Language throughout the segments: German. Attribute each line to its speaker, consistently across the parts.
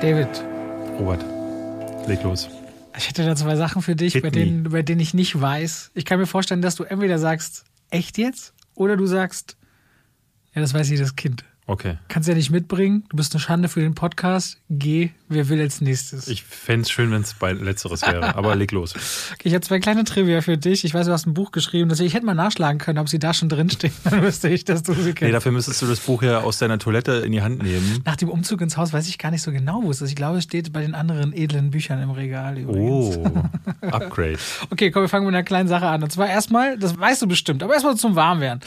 Speaker 1: David,
Speaker 2: Robert, leg los.
Speaker 1: ich hätte da zwei Sachen für dich,
Speaker 2: Hit
Speaker 1: bei
Speaker 2: me.
Speaker 1: denen, bei denen ich nicht weiß. Ich kann mir vorstellen, dass du entweder sagst, echt jetzt? Oder du sagst, ja, das weiß jedes Kind.
Speaker 2: Okay.
Speaker 1: Kannst ja nicht mitbringen. Du bist eine Schande für den Podcast. Geh, wer will als nächstes?
Speaker 2: Ich fände es schön, wenn es bei Letzteres wäre, aber leg los.
Speaker 1: Okay, ich habe zwei kleine Trivia für dich. Ich weiß, du hast ein Buch geschrieben. Deswegen, ich hätte mal nachschlagen können, ob sie da schon drinstehen. Dann wüsste ich, dass du sie
Speaker 2: Nee,
Speaker 1: kennst.
Speaker 2: dafür müsstest du das Buch ja aus deiner Toilette in die Hand nehmen.
Speaker 1: Nach dem Umzug ins Haus weiß ich gar nicht so genau, wo es ist. Ich glaube, es steht bei den anderen edlen Büchern im Regal übrigens.
Speaker 2: Oh, Upgrade.
Speaker 1: Okay, komm, wir fangen mit einer kleinen Sache an. Und zwar erstmal, das weißt du bestimmt, aber erstmal zum Warmwerden.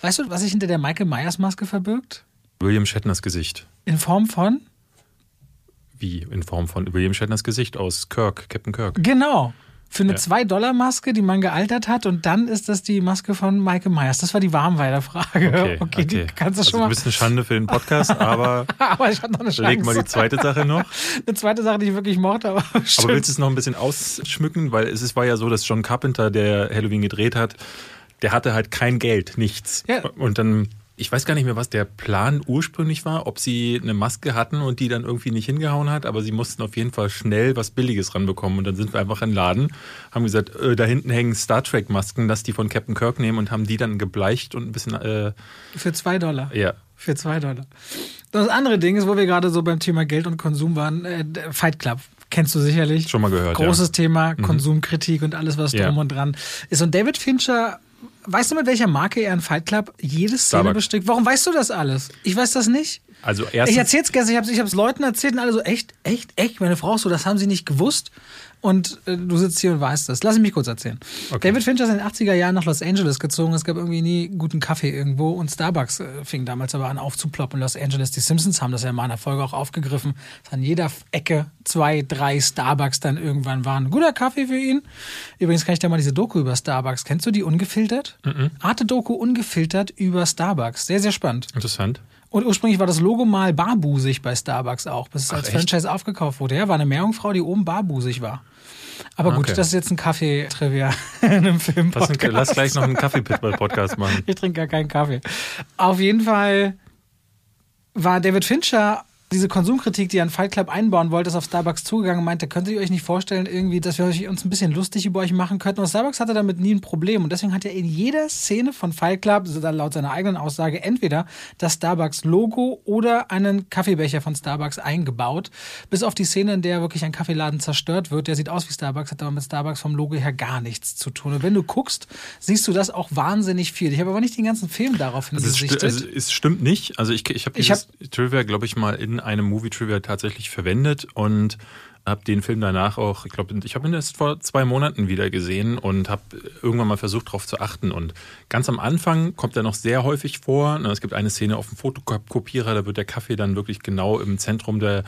Speaker 1: Weißt du, was sich hinter der Michael Myers Maske verbirgt?
Speaker 2: William Shatners Gesicht.
Speaker 1: In Form von?
Speaker 2: Wie? In Form von William Shatners Gesicht aus Kirk, Captain Kirk.
Speaker 1: Genau. Für eine
Speaker 2: Ja.
Speaker 1: 2-Dollar-Maske, die man gealtert hat, und dann ist das die Maske von Michael Myers. Das war die Warmweiler-Frage.
Speaker 2: Okay,
Speaker 1: die kannst du
Speaker 2: also
Speaker 1: schon mal.
Speaker 2: bist eine Schande für den Podcast, aber
Speaker 1: aber ich hatte noch eine Chance.
Speaker 2: leg mal die zweite Sache noch.
Speaker 1: Eine zweite Sache, die ich wirklich mochte, aber,
Speaker 2: Aber willst du es noch ein bisschen ausschmücken? Weil es war ja so, dass John Carpenter, der Halloween gedreht hat, der hatte halt kein Geld, nichts.
Speaker 1: Ja.
Speaker 2: Und dann, ich weiß gar nicht mehr, was der Plan ursprünglich war, ob sie eine Maske hatten und die dann irgendwie nicht hingehauen hat, aber sie mussten auf jeden Fall schnell was Billiges ranbekommen. Und dann sind wir einfach in den Laden, haben gesagt, äh, da hinten hängen Star Trek-Masken, lass die von Captain Kirk nehmen und haben die dann gebleicht und ein bisschen, äh,
Speaker 1: Für 2 Dollar.
Speaker 2: ja.
Speaker 1: Für 2 Dollar. Das andere Ding ist, wo wir gerade so beim Thema Geld und Konsum waren, äh, Fight Club. Kennst du sicherlich.
Speaker 2: Schon mal gehört,
Speaker 1: Großes
Speaker 2: ja.
Speaker 1: Thema, Konsumkritik und alles, was
Speaker 2: Ja.
Speaker 1: drum und dran ist. Und David Fincher, weißt du, mit welcher Marke er in Fight Club jede Szene bestückt? Warum weißt du das alles? Ich weiß das nicht.
Speaker 2: Also
Speaker 1: Ich
Speaker 2: erstens,
Speaker 1: erzähl's gestern, ich hab's, ich hab's Leuten erzählt und alle so, echt, echt, echt, meine Frau so, das haben sie nicht gewusst. Und äh, du sitzt hier und weißt das. Lass mich kurz erzählen.
Speaker 2: Okay.
Speaker 1: David Fincher ist in den 80er Jahren nach Los Angeles gezogen. Es gab irgendwie nie guten Kaffee irgendwo. Und Starbucks äh, fing damals aber an aufzuploppen in Los Angeles. Die Simpsons haben das ja in meiner Folge auch aufgegriffen. Dass an jeder Ecke zwei, drei Starbucks dann irgendwann waren. Guter Kaffee für ihn. Übrigens kann ich dir mal diese Doku über Starbucks. Kennst du die ungefiltert? Arte-Doku ungefiltert über Starbucks. Sehr, sehr spannend.
Speaker 2: interessant.
Speaker 1: Und ursprünglich war das Logo mal barbusig bei Starbucks auch, bis es als
Speaker 2: echt?
Speaker 1: Franchise aufgekauft wurde. Ja, war eine Meerjungfrau, die oben barbusig war. Aber gut,
Speaker 2: Okay.
Speaker 1: das ist jetzt ein Kaffee-Trivia in einem Film.
Speaker 2: Lass, lass gleich noch einen Kaffee-Pitbull-Podcast machen.
Speaker 1: Ich trinke gar keinen Kaffee. Auf jeden Fall war David Fincher diese Konsumkritik, die er in Fight Club einbauen wollte, ist auf Starbucks zugegangen und meinte, könntet ihr euch nicht vorstellen, irgendwie, dass wir uns ein bisschen lustig über euch machen könnten? Und Starbucks hatte damit nie ein Problem. Und deswegen hat er in jeder Szene von Fight Club, laut seiner eigenen Aussage, entweder das Starbucks-Logo oder einen Kaffeebecher von Starbucks eingebaut. Bis auf die Szene, in der wirklich ein Kaffeeladen zerstört wird. Der sieht aus wie Starbucks, hat aber mit Starbucks vom Logo her gar nichts zu tun. Und wenn du guckst, siehst du das auch wahnsinnig viel. Ich habe aber nicht den ganzen Film darauf
Speaker 2: Also es, sti
Speaker 1: hingesichtet.
Speaker 2: also es stimmt nicht. Also ich, ich habe dieses Trivia, glaube ich, mal in einem Movie-Trivia tatsächlich verwendet und habe den Film danach auch, ich glaube, ich habe ihn erst vor zwei Monaten wieder gesehen und habe irgendwann mal versucht, darauf zu achten. Und ganz am Anfang kommt er noch sehr häufig vor. Na, Es gibt eine Szene auf dem Fotokopierer, da wird der Kaffee dann wirklich genau im Zentrum der,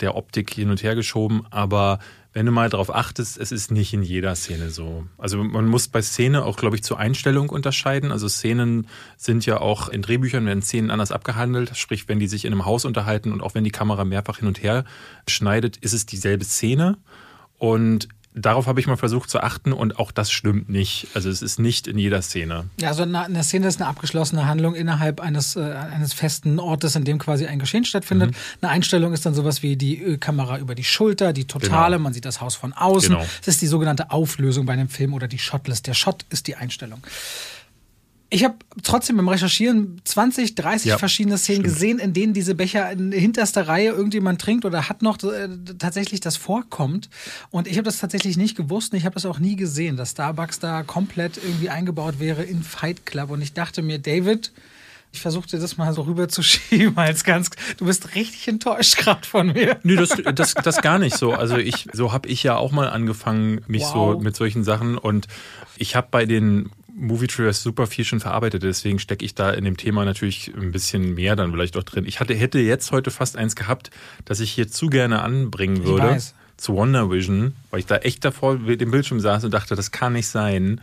Speaker 2: der Optik hin und her geschoben. Aber wenn du mal darauf achtest, es ist nicht in jeder Szene so. Also man muss bei Szene auch, glaube ich, zur Einstellung unterscheiden. Also Szenen sind ja auch in Drehbüchern werden Szenen anders abgehandelt. Sprich, wenn die sich in einem Haus unterhalten und auch wenn die Kamera mehrfach hin und her schneidet, ist es dieselbe Szene. Und darauf habe ich mal versucht zu achten und auch das stimmt nicht. Also es ist nicht in jeder Szene.
Speaker 1: Ja, also eine, Szene ist eine abgeschlossene Handlung innerhalb eines, äh, eines festen Ortes, in dem quasi ein Geschehen stattfindet.
Speaker 2: Mhm.
Speaker 1: Eine Einstellung ist dann sowas wie die äh, Kamera über die Schulter, die totale,
Speaker 2: Genau.
Speaker 1: man sieht das Haus von außen.
Speaker 2: Genau.
Speaker 1: Das ist die sogenannte Auflösung bei einem Film oder die Shotlist. Der Shot ist die Einstellung. Ich habe trotzdem beim Recherchieren 20, 30
Speaker 2: Ja,
Speaker 1: verschiedene Szenen
Speaker 2: stimmt.
Speaker 1: gesehen, in denen diese Becher in hinterster Reihe irgendjemand trinkt oder hat noch äh, tatsächlich das vorkommt. Und ich habe das tatsächlich nicht gewusst und ich habe das auch nie gesehen, dass Starbucks da komplett irgendwie eingebaut wäre in Fight Club. Und ich dachte mir, David, ich versuchte das mal so rüberzuschieben als ganz. Du bist richtig enttäuscht gerade von mir.
Speaker 2: Nö, das, das, das gar nicht so. Also ich, so habe ich ja auch mal angefangen, mich
Speaker 1: Wow.
Speaker 2: so mit solchen Sachen und ich habe bei den Movie Trailers super viel schon verarbeitet, deswegen stecke ich da in dem Thema natürlich ein bisschen mehr dann vielleicht auch drin. Ich hatte, hätte jetzt heute fast eins gehabt, das ich hier zu gerne anbringen würde. Zu Wonder Vision, weil ich da echt davor mit dem Bildschirm saß und dachte, das kann nicht sein.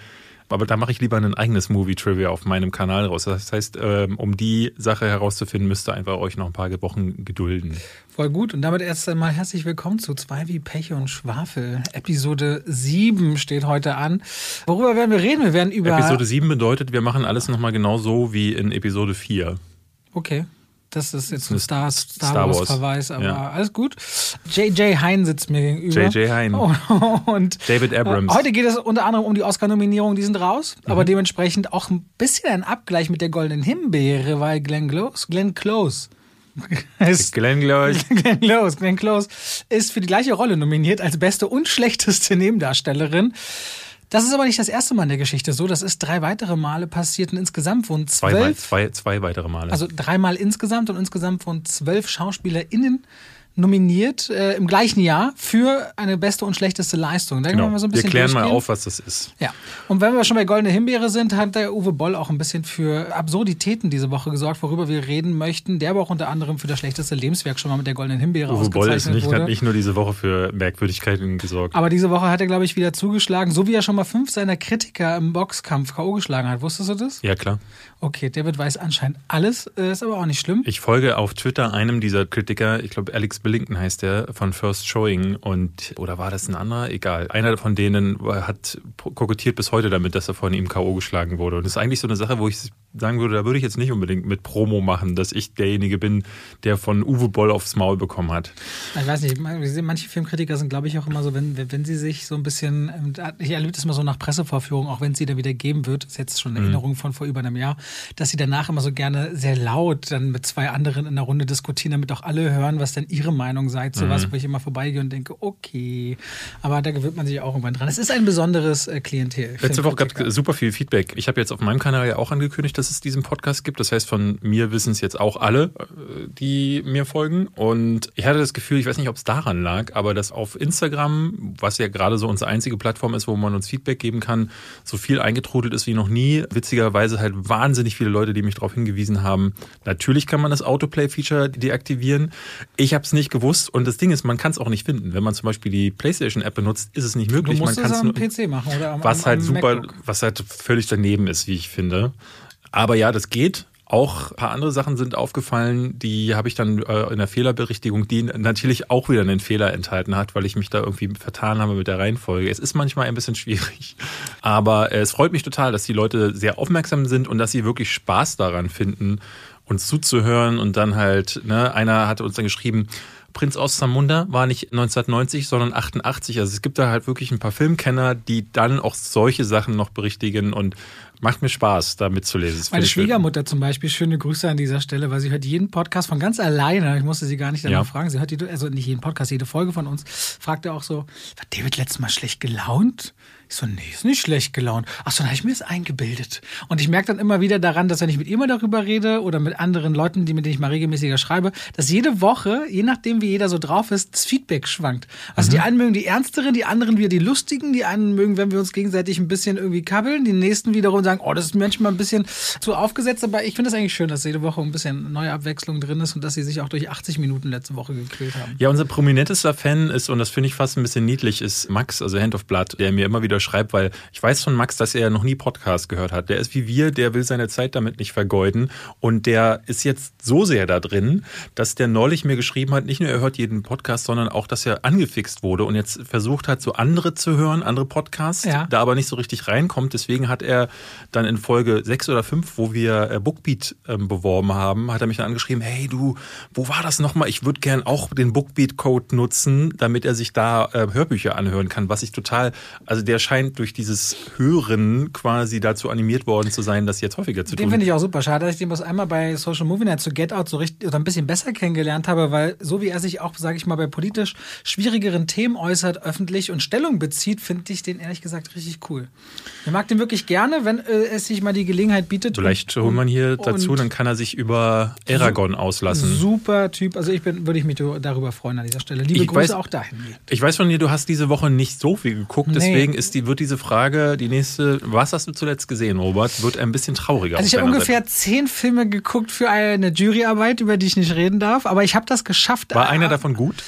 Speaker 2: Aber da mache ich lieber ein eigenes Movie-Trivia auf meinem Kanal raus. Das heißt, ähm, um die Sache herauszufinden, müsst ihr einfach euch noch ein paar Wochen gedulden.
Speaker 1: Voll gut. Und damit erst einmal herzlich willkommen zu Zwei wie Pech und Schwafel. Episode 7 steht heute an. Worüber werden wir reden? Wir werden über.
Speaker 2: Episode 7 bedeutet, wir machen alles nochmal genau so wie in Episode 4.
Speaker 1: Okay. Das ist jetzt ein Star, Star, Star Wars-Verweis, aber ja. alles gut. J.J. Hein sitzt mir gegenüber.
Speaker 2: J.J. Hein.
Speaker 1: Und
Speaker 2: David Abrams.
Speaker 1: Heute geht es unter anderem um die Oscar-Nominierungen, die sind raus, mhm. aber dementsprechend auch ein bisschen ein Abgleich mit der Goldenen Himbeere, weil Glenn Close, Glenn Close
Speaker 2: ist, Glenn Close.
Speaker 1: Glenn Close. Glenn Close ist für die gleiche Rolle nominiert als beste und schlechteste Nebendarstellerin. Das ist aber nicht das erste Mal in der Geschichte so. Das ist drei weitere Male passiert und insgesamt wurden zwölf.
Speaker 2: Zwei, zwei, zwei weitere Male.
Speaker 1: Also dreimal insgesamt und insgesamt wurden zwölf SchauspielerInnen nominiert äh, im gleichen Jahr für eine beste und schlechteste Leistung.
Speaker 2: Da genau. wir, so ein bisschen wir klären mal auf, was das ist.
Speaker 1: Ja. Und wenn wir schon bei Goldene Himbeere sind, hat der Uwe Boll auch ein bisschen für Absurditäten diese Woche gesorgt, worüber wir reden möchten. Der aber auch unter anderem für das schlechteste Lebenswerk schon mal mit der Goldenen Himbeere
Speaker 2: Uwe Boll ist nicht, wurde. hat nicht nur diese Woche für Merkwürdigkeiten gesorgt.
Speaker 1: Aber diese Woche hat er, glaube ich, wieder zugeschlagen, so wie er schon mal fünf seiner Kritiker im Boxkampf K.O. geschlagen hat. Wusstest du das?
Speaker 2: Ja, klar.
Speaker 1: Okay, David weiß anscheinend alles, äh, ist aber auch nicht schlimm.
Speaker 2: Ich folge auf Twitter einem dieser Kritiker, ich glaube Alex Billington heißt der, von First Showing und oder war das ein anderer? Egal. Einer von denen hat kokettiert bis heute damit, dass er von ihm K.O. geschlagen wurde. Und das ist eigentlich so eine Sache, wo ich sagen würde, da würde ich jetzt nicht unbedingt mit Promo machen, dass ich derjenige bin, der von Uwe Boll aufs Maul bekommen hat.
Speaker 1: Ich weiß nicht, manche Filmkritiker sind, glaube ich, auch immer so, wenn, wenn sie sich so ein bisschen, ähm, ich erlebe das mal so nach Pressevorführungen, auch wenn es sie da wieder geben wird, ist jetzt schon eine mhm. Erinnerung von vor über einem Jahr, dass sie danach immer so gerne sehr laut dann mit zwei anderen in der Runde diskutieren, damit auch alle hören, was denn ihre Meinung sei zu mhm. was, wo ich immer vorbeigehe und denke, okay, aber da gewöhnt man sich auch irgendwann dran. Es ist ein besonderes äh, Klientel.
Speaker 2: Letzte Woche gab es super viel Feedback. Ich habe jetzt auf meinem Kanal ja auch angekündigt, dass es diesen Podcast gibt. Das heißt, von mir wissen es jetzt auch alle, äh, die mir folgen. Und ich hatte das Gefühl, ich weiß nicht, ob es daran lag, aber dass auf Instagram, was ja gerade so unsere einzige Plattform ist, wo man uns Feedback geben kann, so viel eingetrudelt ist wie noch nie. Witzigerweise halt wahnsinnig viele Leute, die mich darauf hingewiesen haben. Natürlich kann man das Autoplay-Feature deaktivieren. Ich habe es nicht gewusst und das Ding ist, man kann es auch nicht finden. Wenn man zum Beispiel die PlayStation-App benutzt, ist es nicht möglich.
Speaker 1: Du
Speaker 2: musst
Speaker 1: man es am PC machen oder am,
Speaker 2: Was
Speaker 1: am,
Speaker 2: halt
Speaker 1: am
Speaker 2: super,
Speaker 1: MacBook.
Speaker 2: was halt völlig daneben ist, wie ich finde. Aber ja, das geht. Auch ein paar andere Sachen sind aufgefallen, die habe ich dann äh, in der Fehlerberichtigung, die natürlich auch wieder einen Fehler enthalten hat, weil ich mich da irgendwie vertan habe mit der Reihenfolge. Es ist manchmal ein bisschen schwierig. Aber es freut mich total, dass die Leute sehr aufmerksam sind und dass sie wirklich Spaß daran finden, uns zuzuhören. Und dann halt, ne, einer hat uns dann geschrieben, Prinz aus Zamunda war nicht 1990, sondern 88. Also es gibt da halt wirklich ein paar Filmkenner, die dann auch solche Sachen noch berichtigen und macht mir Spaß, da mitzulesen.
Speaker 1: Meine Schwiegermutter zum Beispiel, schöne Grüße an dieser Stelle, weil sie hört jeden Podcast von ganz alleine. Ich musste sie gar nicht danach ja. fragen. Sie hört die, also nicht jeden Podcast, jede Folge von uns. Fragte auch so, war David letztes Mal schlecht gelaunt? Ich so, nee, ist nicht schlecht gelaunt. Ach so, dann habe ich mir das eingebildet. Und ich merke dann immer wieder daran, dass wenn ich mit ihr mal darüber rede oder mit anderen Leuten, die mit denen ich mal regelmäßiger schreibe, dass jede Woche, je nachdem wie jeder so drauf ist, das Feedback schwankt. Also mhm. die einen mögen die ernsteren, die anderen wieder die lustigen, die einen mögen, wenn wir uns gegenseitig ein bisschen irgendwie kabbeln, die nächsten wiederum sagen, oh, das ist manchmal ein bisschen zu aufgesetzt, aber ich finde es eigentlich schön, dass jede Woche ein bisschen neue Abwechslung drin ist und dass sie sich auch durch 80 Minuten letzte Woche gequält haben.
Speaker 2: Ja, unser prominentester Fan ist, und das finde ich fast ein bisschen niedlich, ist Max, also Hand of Blood, der mir immer wieder schreibt, weil ich weiß von Max, dass er noch nie Podcast gehört hat. Der ist wie wir, der will seine Zeit damit nicht vergeuden und der ist jetzt so sehr da drin, dass der neulich mir geschrieben hat, nicht nur er hört jeden Podcast, sondern auch, dass er angefixt wurde und jetzt versucht hat, so andere zu hören, andere Podcasts, ja. da aber nicht so richtig reinkommt. Deswegen hat er dann in Folge sechs oder fünf, wo wir äh, Bookbeat ähm, beworben haben, hat er mich dann angeschrieben, hey du, wo war das nochmal? Ich würde gern auch den Bookbeat-Code nutzen, damit er sich da äh, Hörbücher anhören kann, was ich total, also der scheint durch dieses Hören quasi dazu animiert worden zu sein, das jetzt häufiger zu
Speaker 1: den tun. Den finde ich auch super schade, dass ich den bloß einmal bei Social Movie Night zu Get Out so richtig oder ein bisschen besser kennengelernt habe, weil so wie er sich auch, sage ich mal, bei politisch schwierigeren Themen äußert, öffentlich und Stellung bezieht, finde ich den ehrlich gesagt richtig cool. Ich mag den wirklich gerne, wenn äh, es sich mal die Gelegenheit bietet.
Speaker 2: Vielleicht holt man hier dazu, dann kann er sich über Aragon auslassen.
Speaker 1: Super Typ. Also ich bin, würde ich mich darüber freuen an dieser Stelle. Liebe
Speaker 2: ich
Speaker 1: Grüße
Speaker 2: weiß,
Speaker 1: auch dahin.
Speaker 2: Ich weiß von dir, du hast diese Woche nicht so viel geguckt, nee. deswegen ist die, wird diese Frage, die nächste, was hast du zuletzt gesehen, Robert, wird ein bisschen trauriger.
Speaker 1: Also ich habe ungefähr Seite. zehn Filme geguckt für eine Juryarbeit, über die ich nicht reden darf, aber ich habe das geschafft.
Speaker 2: War einer davon gut?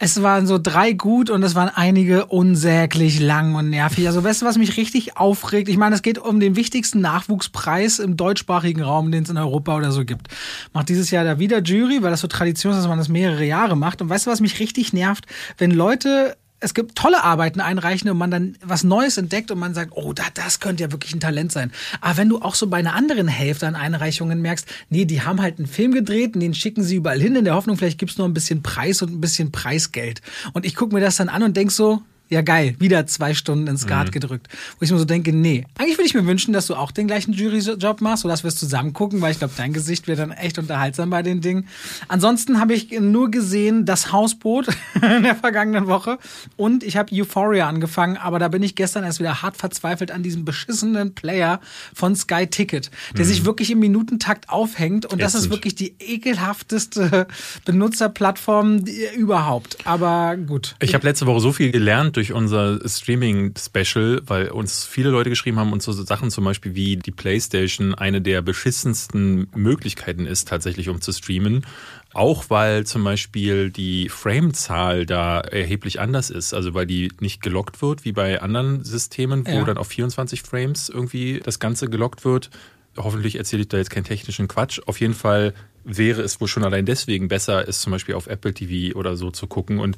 Speaker 1: Es waren so drei gut und es waren einige unsäglich lang und nervig. Also weißt du, was mich richtig aufregt? Ich meine, es geht um den wichtigsten Nachwuchspreis im deutschsprachigen Raum, den es in Europa oder so gibt. Macht dieses Jahr da wieder Jury, weil das so Tradition ist, dass man das mehrere Jahre macht. Und weißt du, was mich richtig nervt? Wenn Leute es gibt tolle Arbeiten einreichen und man dann was Neues entdeckt und man sagt, oh, da, das könnte ja wirklich ein Talent sein. Aber wenn du auch so bei einer anderen Hälfte an Einreichungen merkst, nee, die haben halt einen Film gedreht und den schicken sie überall hin in der Hoffnung, vielleicht gibt's nur ein bisschen Preis und ein bisschen Preisgeld. Und ich gucke mir das dann an und denk so, ja geil, wieder zwei Stunden ins Skat mhm. gedrückt. Wo ich mir so denke, nee, eigentlich würde ich mir wünschen, dass du auch den gleichen Juryjob machst oder dass wir es zusammen gucken, weil ich glaube, dein Gesicht wäre dann echt unterhaltsam bei den Dingen. Ansonsten habe ich nur gesehen das Hausboot in der vergangenen Woche und ich habe Euphoria angefangen, aber da bin ich gestern erst wieder hart verzweifelt an diesem beschissenen Player von Sky Ticket, der mhm. sich wirklich im Minutentakt aufhängt und das ist wirklich die ekelhafteste Benutzerplattform überhaupt. Aber gut.
Speaker 2: Ich habe letzte Woche so viel gelernt durch unser Streaming-Special, weil uns viele Leute geschrieben haben und so Sachen zum Beispiel wie die PlayStation eine der beschissensten Möglichkeiten ist, tatsächlich um zu streamen. Auch weil zum Beispiel die Framezahl da erheblich anders ist. Also weil die nicht gelockt wird, wie bei anderen Systemen, wo ja. dann auf 24 Frames irgendwie das Ganze gelockt wird. Hoffentlich erzähle ich da jetzt keinen technischen Quatsch. Auf jeden Fall wäre es wohl schon allein deswegen besser, es zum Beispiel auf Apple TV oder so zu gucken. Und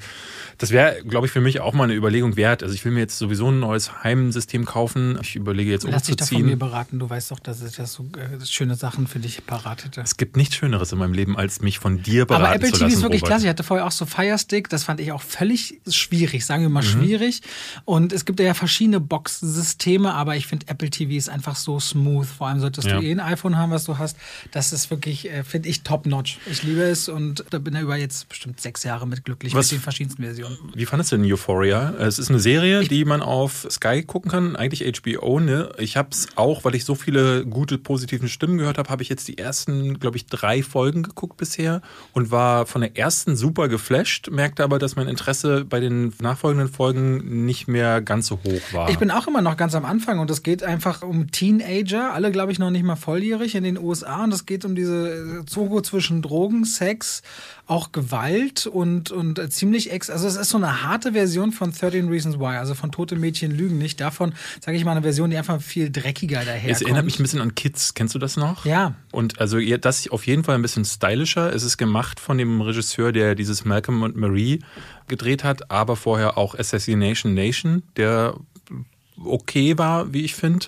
Speaker 2: das wäre, glaube ich, für mich auch mal eine Überlegung wert. Also ich will mir jetzt sowieso ein neues Heimsystem kaufen. Ich überlege jetzt
Speaker 1: Lass
Speaker 2: umzuziehen.
Speaker 1: Lass dich doch von mir beraten. Du weißt doch, dass ich das so äh, schöne Sachen für dich parat hätte.
Speaker 2: Es gibt nichts Schöneres in meinem Leben, als mich von dir beraten
Speaker 1: Aber Apple
Speaker 2: zu
Speaker 1: TV
Speaker 2: lassen,
Speaker 1: ist wirklich
Speaker 2: Robert.
Speaker 1: klasse. Ich hatte vorher auch so Firestick. Das fand ich auch völlig schwierig. Sagen wir mal mhm. schwierig. Und es gibt ja verschiedene Box-Systeme, aber ich finde Apple TV ist einfach so smooth. Vor allem solltest ja. du eh ein iPhone haben, was du hast. Das ist wirklich, äh, finde ich, top-notch. Ich liebe es und da bin ich über jetzt bestimmt sechs Jahre mit glücklich Was, mit den verschiedensten Versionen.
Speaker 2: Wie fandest du denn Euphoria? Es ist eine Serie, die man auf Sky gucken kann, eigentlich HBO, ne? Ich habe es auch, weil ich so viele gute, positive Stimmen gehört habe, habe ich jetzt die ersten, glaube ich, drei Folgen geguckt bisher und war von der ersten super geflasht, merkte aber, dass mein Interesse bei den nachfolgenden Folgen nicht mehr ganz so hoch war.
Speaker 1: Ich bin auch immer noch ganz am Anfang und es geht einfach um Teenager, alle, glaube ich, noch nicht mal volljährig in den USA und es geht um diese Zogo zwischen Drogen, Sex, auch Gewalt und, und äh, ziemlich ex. Also es ist so eine harte Version von 13 Reasons Why, also von Tote Mädchen lügen nicht. Davon, sage ich mal, eine Version, die einfach viel dreckiger daherkommt.
Speaker 2: Es erinnert mich ein bisschen an Kids. Kennst du das noch?
Speaker 1: Ja.
Speaker 2: Und also das auf jeden Fall ein bisschen stylischer. Es ist gemacht von dem Regisseur, der dieses Malcolm und Marie gedreht hat, aber vorher auch Assassination Nation, der okay war, wie ich finde.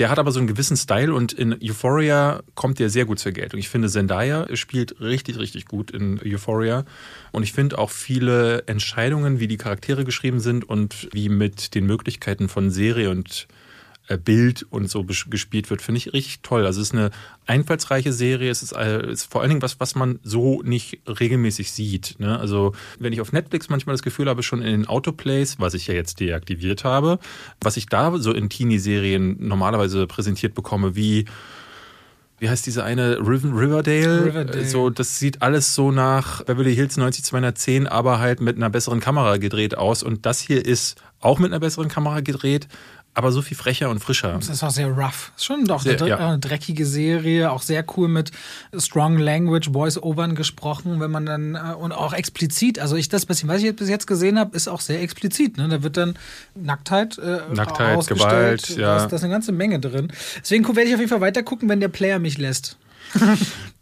Speaker 2: Der hat aber so einen gewissen Style und in Euphoria kommt der sehr gut zur Geltung. Ich finde, Zendaya spielt richtig, richtig gut in Euphoria. Und ich finde auch viele Entscheidungen, wie die Charaktere geschrieben sind und wie mit den Möglichkeiten von Serie und Bild und so gespielt wird, finde ich richtig toll. Also es ist eine einfallsreiche Serie, es ist, äh, ist, vor allen Dingen was, was man so nicht regelmäßig sieht. Ne? Also wenn ich auf Netflix manchmal das Gefühl habe, schon in den Autoplays, was ich ja jetzt deaktiviert habe, was ich da so in Teenie-Serien normalerweise präsentiert bekomme, wie wie heißt diese eine Riverdale? Riverdale? So, das sieht alles so nach Beverly Hills 90210, aber halt mit einer besseren Kamera gedreht aus. Und das hier ist auch mit einer besseren Kamera gedreht, aber so viel frecher und frischer.
Speaker 1: Das ist auch sehr rough. Ist schon doch sehr, eine, ja. eine, dreckige Serie, auch sehr cool mit Strong Language, Voice-Overn gesprochen, wenn man dann äh, und auch explizit. Also ich das bisschen, was ich jetzt bis jetzt gesehen habe, ist auch sehr explizit. Ne? Da wird dann Nacktheit, äh,
Speaker 2: Nacktheit, Gewalt, ja.
Speaker 1: Da ist, da ist eine ganze Menge drin. Deswegen werde ich auf jeden Fall weiter gucken, wenn der Player mich lässt.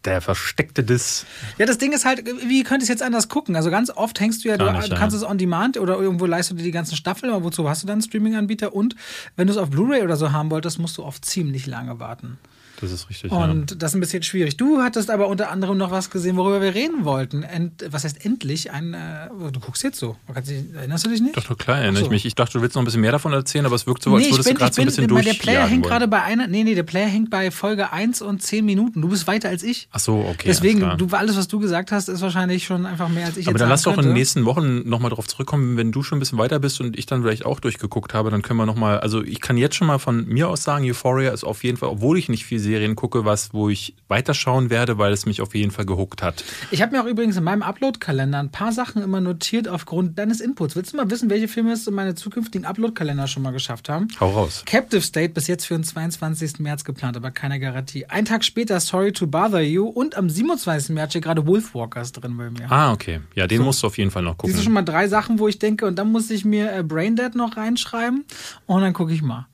Speaker 2: Der versteckte Diss.
Speaker 1: Ja, das Ding ist halt, wie könnte ich es jetzt anders gucken? Also ganz oft hängst du ja, du, nicht, kannst ja. es on demand oder irgendwo leistest du dir die ganzen Staffeln, aber wozu hast du dann einen Streaming-Anbieter? Und wenn du es auf Blu-ray oder so haben wolltest, musst du oft ziemlich lange warten.
Speaker 2: Das ist richtig.
Speaker 1: Und
Speaker 2: ja.
Speaker 1: das ist ein bisschen schwierig. Du hattest aber unter anderem noch was gesehen, worüber wir reden wollten. Ent, was heißt endlich? Ein, äh, du guckst jetzt so. Erinnerst du dich nicht?
Speaker 2: Doch, doch klar erinnere so. ich mich. Ich dachte, du willst noch ein bisschen mehr davon erzählen, aber es wirkt so, als nee, würdest bin, du gerade so ein bisschen durch.
Speaker 1: Der Player hängt gerade bei einer. Nee, nee, der Player hängt bei Folge 1 und 10 Minuten. Du bist weiter als ich.
Speaker 2: Ach so, okay.
Speaker 1: Deswegen, du, alles, was du gesagt hast, ist wahrscheinlich schon einfach mehr als ich.
Speaker 2: Aber dann lass doch in den nächsten Wochen nochmal drauf zurückkommen, wenn du schon ein bisschen weiter bist und ich dann vielleicht auch durchgeguckt habe, dann können wir nochmal. Also, ich kann jetzt schon mal von mir aus sagen, Euphoria ist auf jeden Fall, obwohl ich nicht viel Serien gucke, was, wo ich weiterschauen werde, weil es mich auf jeden Fall gehuckt hat.
Speaker 1: Ich habe mir auch übrigens in meinem Upload-Kalender ein paar Sachen immer notiert aufgrund deines Inputs. Willst du mal wissen, welche Filme es in meine zukünftigen Upload-Kalender schon mal geschafft haben?
Speaker 2: Hau raus.
Speaker 1: Captive State bis jetzt für den 22. März geplant, aber keine Garantie. Ein Tag später Sorry to Bother You und am 27. März steht gerade Wolfwalkers drin bei mir.
Speaker 2: Ah, okay. Ja, den so. musst du auf jeden Fall noch gucken.
Speaker 1: Das sind schon mal drei Sachen, wo ich denke, und dann muss ich mir äh, Braindead noch reinschreiben und dann gucke ich mal.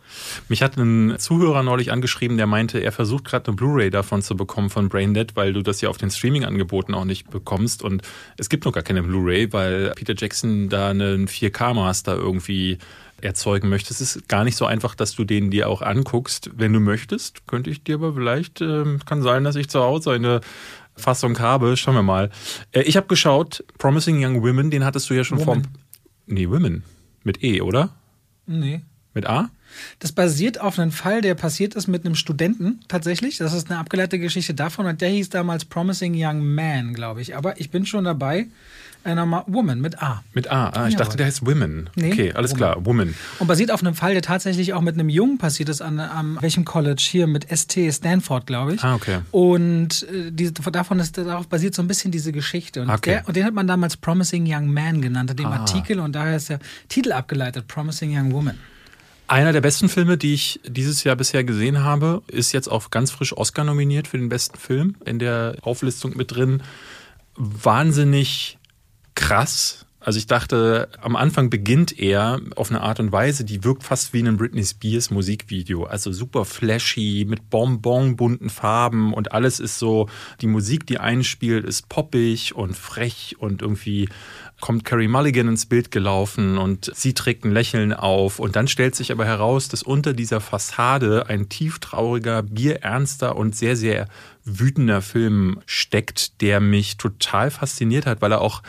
Speaker 2: Mich hat ein Zuhörer neulich angeschrieben, der meinte, er versucht gerade eine Blu-ray davon zu bekommen von Braindead, weil du das ja auf den Streaming-Angeboten auch nicht bekommst. Und es gibt noch gar keine Blu-ray, weil Peter Jackson da einen 4K-Master irgendwie erzeugen möchte. Es ist gar nicht so einfach, dass du den dir auch anguckst. Wenn du möchtest, könnte ich dir aber vielleicht, äh, kann sein, dass ich zu Hause eine Fassung habe. Schauen wir mal. Äh, ich habe geschaut, Promising Young Women, den hattest du ja schon Woman. vor. Nee, Women. Mit E, oder?
Speaker 1: Nee.
Speaker 2: Mit A?
Speaker 1: Das basiert auf einem Fall, der passiert ist mit einem Studenten tatsächlich. Das ist eine abgeleitete Geschichte davon und der hieß damals Promising Young Man, glaube ich. Aber ich bin schon dabei. Nochmal Woman mit A.
Speaker 2: Mit A. Ah, ich dachte, der heißt Women. Nee, okay, alles Woman. klar, Woman.
Speaker 1: Und basiert auf einem Fall, der tatsächlich auch mit einem Jungen passiert ist, an, an welchem College? Hier mit ST Stanford, glaube ich.
Speaker 2: Ah, okay.
Speaker 1: Und äh, die, davon ist, darauf basiert so ein bisschen diese Geschichte. Und, okay. der, und den hat man damals Promising Young Man genannt, in dem ah. Artikel. Und daher ist der Titel abgeleitet, Promising Young Woman.
Speaker 2: Einer der besten Filme, die ich dieses Jahr bisher gesehen habe, ist jetzt auch ganz frisch Oscar nominiert für den besten Film in der Auflistung mit drin. Wahnsinnig krass. Also ich dachte, am Anfang beginnt er auf eine Art und Weise, die wirkt fast wie ein Britney Spears Musikvideo. Also super flashy, mit Bonbon, bunten Farben und alles ist so, die Musik, die einspielt, ist poppig und frech und irgendwie kommt Carrie Mulligan ins Bild gelaufen und sie trägt ein Lächeln auf. Und dann stellt sich aber heraus, dass unter dieser Fassade ein tieftrauriger, bierernster und sehr, sehr wütender Film steckt, der mich total fasziniert hat, weil er auch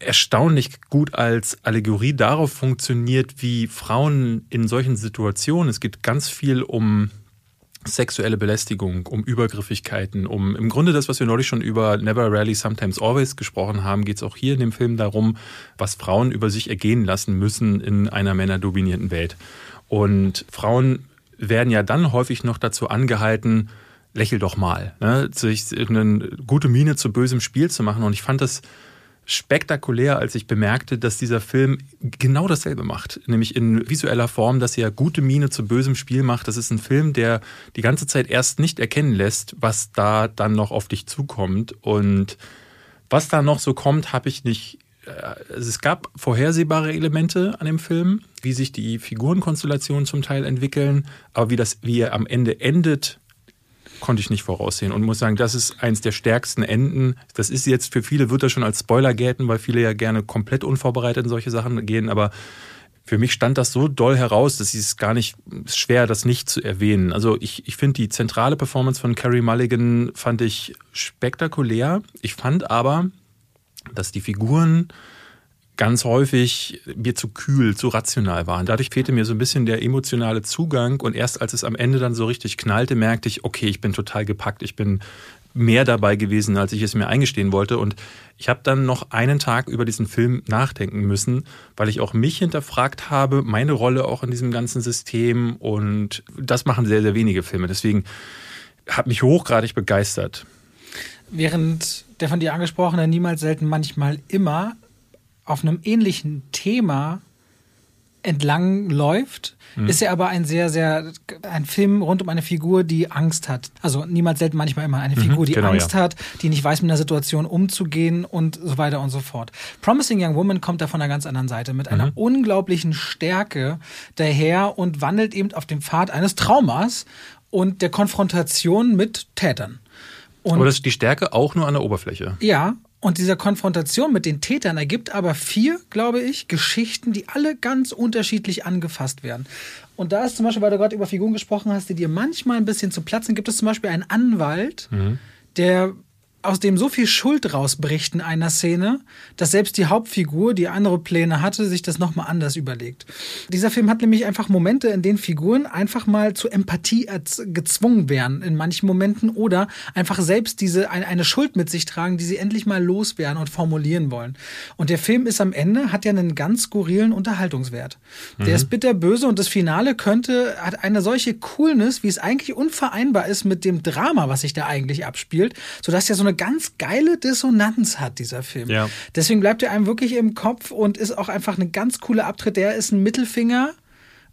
Speaker 2: erstaunlich gut als Allegorie darauf funktioniert, wie Frauen in solchen Situationen, es geht ganz viel um sexuelle Belästigung, um Übergriffigkeiten, um im Grunde das, was wir neulich schon über Never, Rarely, Sometimes, Always gesprochen haben, geht es auch hier in dem Film darum, was Frauen über sich ergehen lassen müssen in einer männerdominierten Welt. Und Frauen werden ja dann häufig noch dazu angehalten, lächel doch mal, ne? sich eine gute Miene zu bösem Spiel zu machen. Und ich fand das spektakulär, als ich bemerkte, dass dieser Film genau dasselbe macht. Nämlich in visueller Form, dass er gute Miene zu bösem Spiel macht. Das ist ein Film, der die ganze Zeit erst nicht erkennen lässt, was da dann noch auf dich zukommt. Und was da noch so kommt, habe ich nicht. Äh, es gab vorhersehbare Elemente an dem Film, wie sich die Figurenkonstellationen zum Teil entwickeln, aber wie das, wie er am Ende endet, konnte ich nicht voraussehen und muss sagen, das ist eins der stärksten Enden. Das ist jetzt für viele, wird das schon als Spoiler gelten, weil viele ja gerne komplett unvorbereitet in solche Sachen gehen, aber für mich stand das so doll heraus, dass es gar nicht ist schwer, das nicht zu erwähnen. Also ich, ich finde die zentrale Performance von Carrie Mulligan fand ich spektakulär. Ich fand aber, dass die Figuren ganz häufig mir zu kühl, zu rational waren. Dadurch fehlte mir so ein bisschen der emotionale Zugang und erst als es am Ende dann so richtig knallte, merkte ich, okay, ich bin total gepackt, ich bin mehr dabei gewesen, als ich es mir eingestehen wollte und ich habe dann noch einen Tag über diesen Film nachdenken müssen, weil ich auch mich hinterfragt habe, meine Rolle auch in diesem ganzen System und das machen sehr, sehr wenige Filme. Deswegen hat mich hochgradig begeistert.
Speaker 1: Während der von dir angesprochene niemals selten manchmal immer auf einem ähnlichen Thema entlang läuft, mhm. ist er aber ein sehr, sehr, ein Film rund um eine Figur, die Angst hat. Also niemals selten, manchmal immer eine mhm, Figur, die genau, Angst ja. hat, die nicht weiß, mit einer Situation umzugehen und so weiter und so fort. Promising Young Woman kommt da von einer ganz anderen Seite mit einer mhm. unglaublichen Stärke daher und wandelt eben auf dem Pfad eines Traumas und der Konfrontation mit Tätern.
Speaker 2: Und aber das ist die Stärke auch nur an der Oberfläche.
Speaker 1: Ja, und dieser Konfrontation mit den Tätern ergibt aber vier, glaube ich, Geschichten, die alle ganz unterschiedlich angefasst werden. Und da ist zum Beispiel, weil du gerade über Figuren gesprochen hast, die dir manchmal ein bisschen zu platzen, gibt es zum Beispiel einen Anwalt, mhm. der aus dem so viel Schuld rausbricht in einer Szene, dass selbst die Hauptfigur, die andere Pläne hatte, sich das nochmal anders überlegt. Dieser Film hat nämlich einfach Momente, in denen Figuren einfach mal zur Empathie gezwungen werden in manchen Momenten oder einfach selbst diese eine Schuld mit sich tragen, die sie endlich mal loswerden und formulieren wollen. Und der Film ist am Ende, hat ja einen ganz skurrilen Unterhaltungswert. Mhm. Der ist bitterböse und das Finale könnte, hat eine solche Coolness, wie es eigentlich unvereinbar ist mit dem Drama, was sich da eigentlich abspielt, sodass er so eine ganz geile Dissonanz hat, dieser Film. Ja. Deswegen bleibt er einem wirklich im Kopf und ist auch einfach eine ganz coole Abtritt. Der ist ein Mittelfinger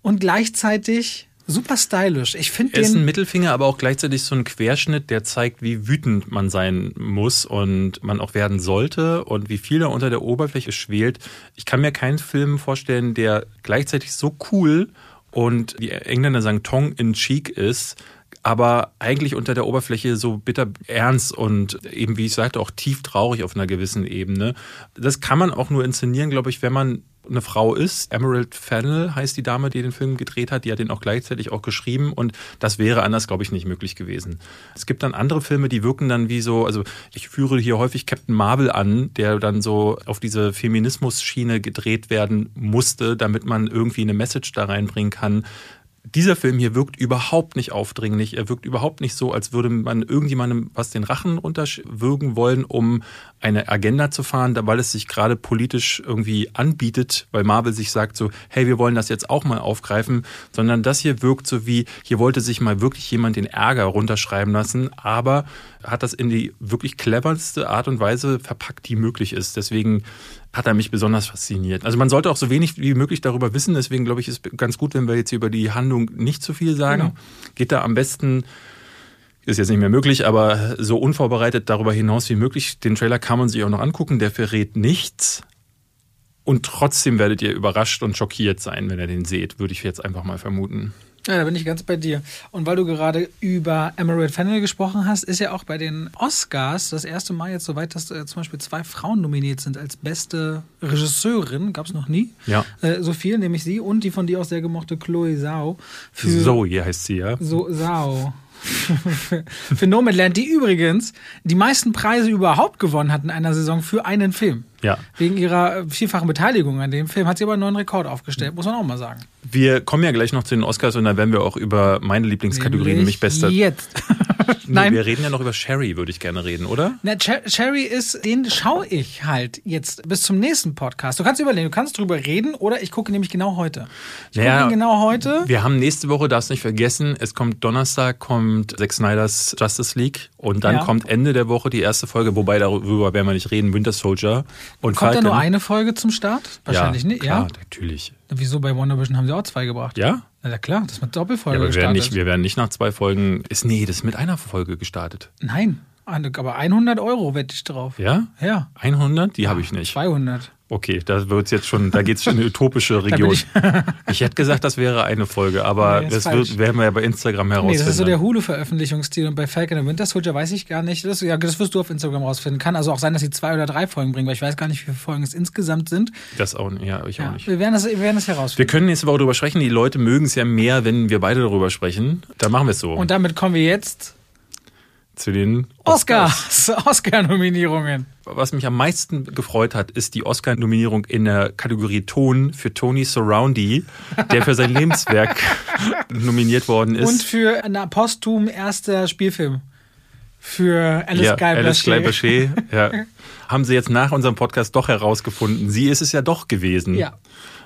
Speaker 1: und gleichzeitig super stylisch. Ich finde
Speaker 2: den. ist ein Mittelfinger, aber auch gleichzeitig so ein Querschnitt, der zeigt, wie wütend man sein muss und man auch werden sollte und wie viel da unter der Oberfläche schwelt. Ich kann mir keinen Film vorstellen, der gleichzeitig so cool und die Engländer sagen Tong in cheek ist, aber eigentlich unter der Oberfläche so bitter ernst und eben, wie ich sagte, auch tief traurig auf einer gewissen Ebene. Das kann man auch nur inszenieren, glaube ich, wenn man eine Frau ist. Emerald Fennel heißt die Dame, die den Film gedreht hat. Die hat den auch gleichzeitig auch geschrieben und das wäre anders, glaube ich, nicht möglich gewesen. Es gibt dann andere Filme, die wirken dann wie so, also ich führe hier häufig Captain Marvel an, der dann so auf diese Feminismus-Schiene gedreht werden musste, damit man irgendwie eine Message da reinbringen kann dieser Film hier wirkt überhaupt nicht aufdringlich. Er wirkt überhaupt nicht so, als würde man irgendjemandem was den Rachen runterwürgen wollen, um eine Agenda zu fahren, weil es sich gerade politisch irgendwie anbietet, weil Marvel sich sagt so, hey, wir wollen das jetzt auch mal aufgreifen, sondern das hier wirkt so wie, hier wollte sich mal wirklich jemand den Ärger runterschreiben lassen, aber hat das in die wirklich cleverste Art und Weise verpackt, die möglich ist. Deswegen hat er mich besonders fasziniert. Also man sollte auch so wenig wie möglich darüber wissen, deswegen glaube ich, ist ganz gut, wenn wir jetzt über die Handlung nicht zu viel sagen. Genau. Geht da am besten ist jetzt nicht mehr möglich, aber so unvorbereitet darüber hinaus wie möglich. Den Trailer kann man sich auch noch angucken, der verrät nichts. Und trotzdem werdet ihr überrascht und schockiert sein, wenn ihr den seht, würde ich jetzt einfach mal vermuten.
Speaker 1: Ja, da bin ich ganz bei dir. Und weil du gerade über Emerald Fennel gesprochen hast, ist ja auch bei den Oscars das erste Mal jetzt soweit, dass äh, zum Beispiel zwei Frauen nominiert sind als beste Regisseurin. Gab es noch nie.
Speaker 2: Ja.
Speaker 1: Äh, so viel, nämlich sie und die von dir auch sehr gemochte Chloe Zhao.
Speaker 2: Zoe heißt sie, ja.
Speaker 1: So, Zhao. für Nomadland, die übrigens die meisten Preise überhaupt gewonnen hat in einer Saison für einen Film.
Speaker 2: Ja.
Speaker 1: Wegen ihrer äh, vielfachen Beteiligung an dem Film hat sie aber einen neuen Rekord aufgestellt, muss man auch mal sagen.
Speaker 2: Wir kommen ja gleich noch zu den Oscars und dann werden wir auch über meine Lieblingskategorie, nämlich, nämlich bester.
Speaker 1: Jetzt.
Speaker 2: nee, Nein. Wir reden ja noch über Sherry, würde ich gerne reden, oder?
Speaker 1: Na, Sherry ist, den schaue ich halt jetzt bis zum nächsten Podcast. Du kannst überlegen, du kannst drüber reden oder ich gucke nämlich genau heute. Ich naja, gucke genau heute.
Speaker 2: Wir haben nächste Woche, darfst nicht vergessen, es kommt Donnerstag, kommt Zack Snyders Justice League und dann ja. kommt Ende der Woche die erste Folge, wobei darüber werden wir nicht reden, Winter Soldier.
Speaker 1: Und Kommt Falcon. da nur eine Folge zum Start? Wahrscheinlich
Speaker 2: ja,
Speaker 1: nicht.
Speaker 2: Klar, ja, natürlich.
Speaker 1: Wieso bei WandaVision haben sie auch zwei gebracht?
Speaker 2: Ja?
Speaker 1: Na klar, das mit Doppelfolge
Speaker 2: ja, aber wir werden, nicht, wir werden nicht nach zwei Folgen. Ist, nee, das ist mit einer Folge gestartet.
Speaker 1: Nein, aber 100 Euro wette ich drauf.
Speaker 2: Ja?
Speaker 1: Ja.
Speaker 2: 100? Die habe ich nicht.
Speaker 1: 200.
Speaker 2: Okay, da wird's jetzt schon, da geht es schon in eine utopische Region. Ich, ich, hätte gesagt, das wäre eine Folge, aber nee, das, wird, werden wir ja bei Instagram herausfinden. Nee,
Speaker 1: das ist so der Hulu-Veröffentlichungsstil und bei Falcon and Winter Soldier weiß ich gar nicht. Das, ja, das wirst du auf Instagram rausfinden. Kann also auch sein, dass sie zwei oder drei Folgen bringen, weil ich weiß gar nicht, wie viele Folgen es insgesamt sind.
Speaker 2: Das auch, ja, ich ja, auch nicht.
Speaker 1: Wir werden das, wir werden das herausfinden.
Speaker 2: Wir können nächste Woche darüber sprechen. Die Leute mögen es ja mehr, wenn wir beide darüber sprechen. Dann machen wir es so.
Speaker 1: Und damit kommen wir jetzt
Speaker 2: zu den
Speaker 1: Oscars. Oscar-Nominierungen.
Speaker 2: Was mich am meisten gefreut hat, ist die Oscar-Nominierung in der Kategorie Ton für Tony Surroundy, der für sein Lebenswerk nominiert worden ist.
Speaker 1: Und für ein posthum erster Spielfilm. Für Alice
Speaker 2: ja,
Speaker 1: Guy
Speaker 2: Alice Guy Bachet, ja. Haben sie jetzt nach unserem Podcast doch herausgefunden. Sie ist es ja doch gewesen.
Speaker 1: Ja.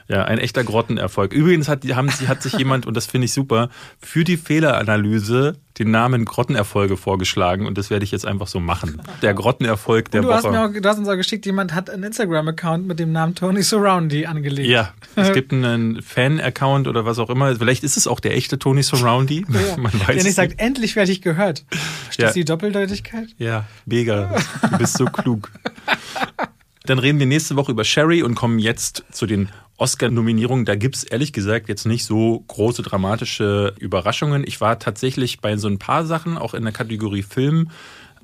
Speaker 2: Ja, ein echter Grottenerfolg. Übrigens hat, haben, hat sich jemand, und das finde ich super, für die Fehleranalyse den Namen Grottenerfolge vorgeschlagen und das werde ich jetzt einfach so machen. Der Grottenerfolg der
Speaker 1: du
Speaker 2: Woche.
Speaker 1: Hast mir auch, du hast uns auch geschickt, jemand hat einen Instagram-Account mit dem Namen Tony Surroundy angelegt.
Speaker 2: Ja, es gibt einen Fan-Account oder was auch immer. Vielleicht ist es auch der echte Tony Surroundy.
Speaker 1: Ja. Man weiß der nicht sagt, endlich werde ich gehört. Verstehst ja. du die Doppeldeutigkeit?
Speaker 2: Ja, mega. Du bist so klug. Dann reden wir nächste Woche über Sherry und kommen jetzt zu den Oscar-Nominierungen. Da gibt es ehrlich gesagt jetzt nicht so große dramatische Überraschungen. Ich war tatsächlich bei so ein paar Sachen, auch in der Kategorie Film,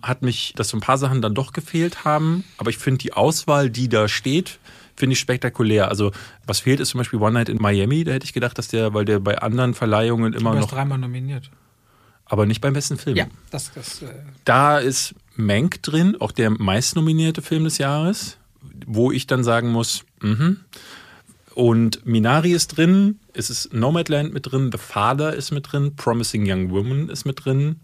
Speaker 2: hat mich, dass so ein paar Sachen dann doch gefehlt haben. Aber ich finde die Auswahl, die da steht, finde ich spektakulär. Also was fehlt ist zum Beispiel One Night in Miami. Da hätte ich gedacht, dass der, weil der bei anderen Verleihungen immer
Speaker 1: du
Speaker 2: noch
Speaker 1: dreimal nominiert
Speaker 2: aber nicht beim besten Film.
Speaker 1: Ja, das, das
Speaker 2: äh da ist Mank drin, auch der meistnominierte Film des Jahres, wo ich dann sagen muss, mhm. Und Minari ist drin, es ist Nomadland mit drin, The Father ist mit drin, Promising Young Woman ist mit drin.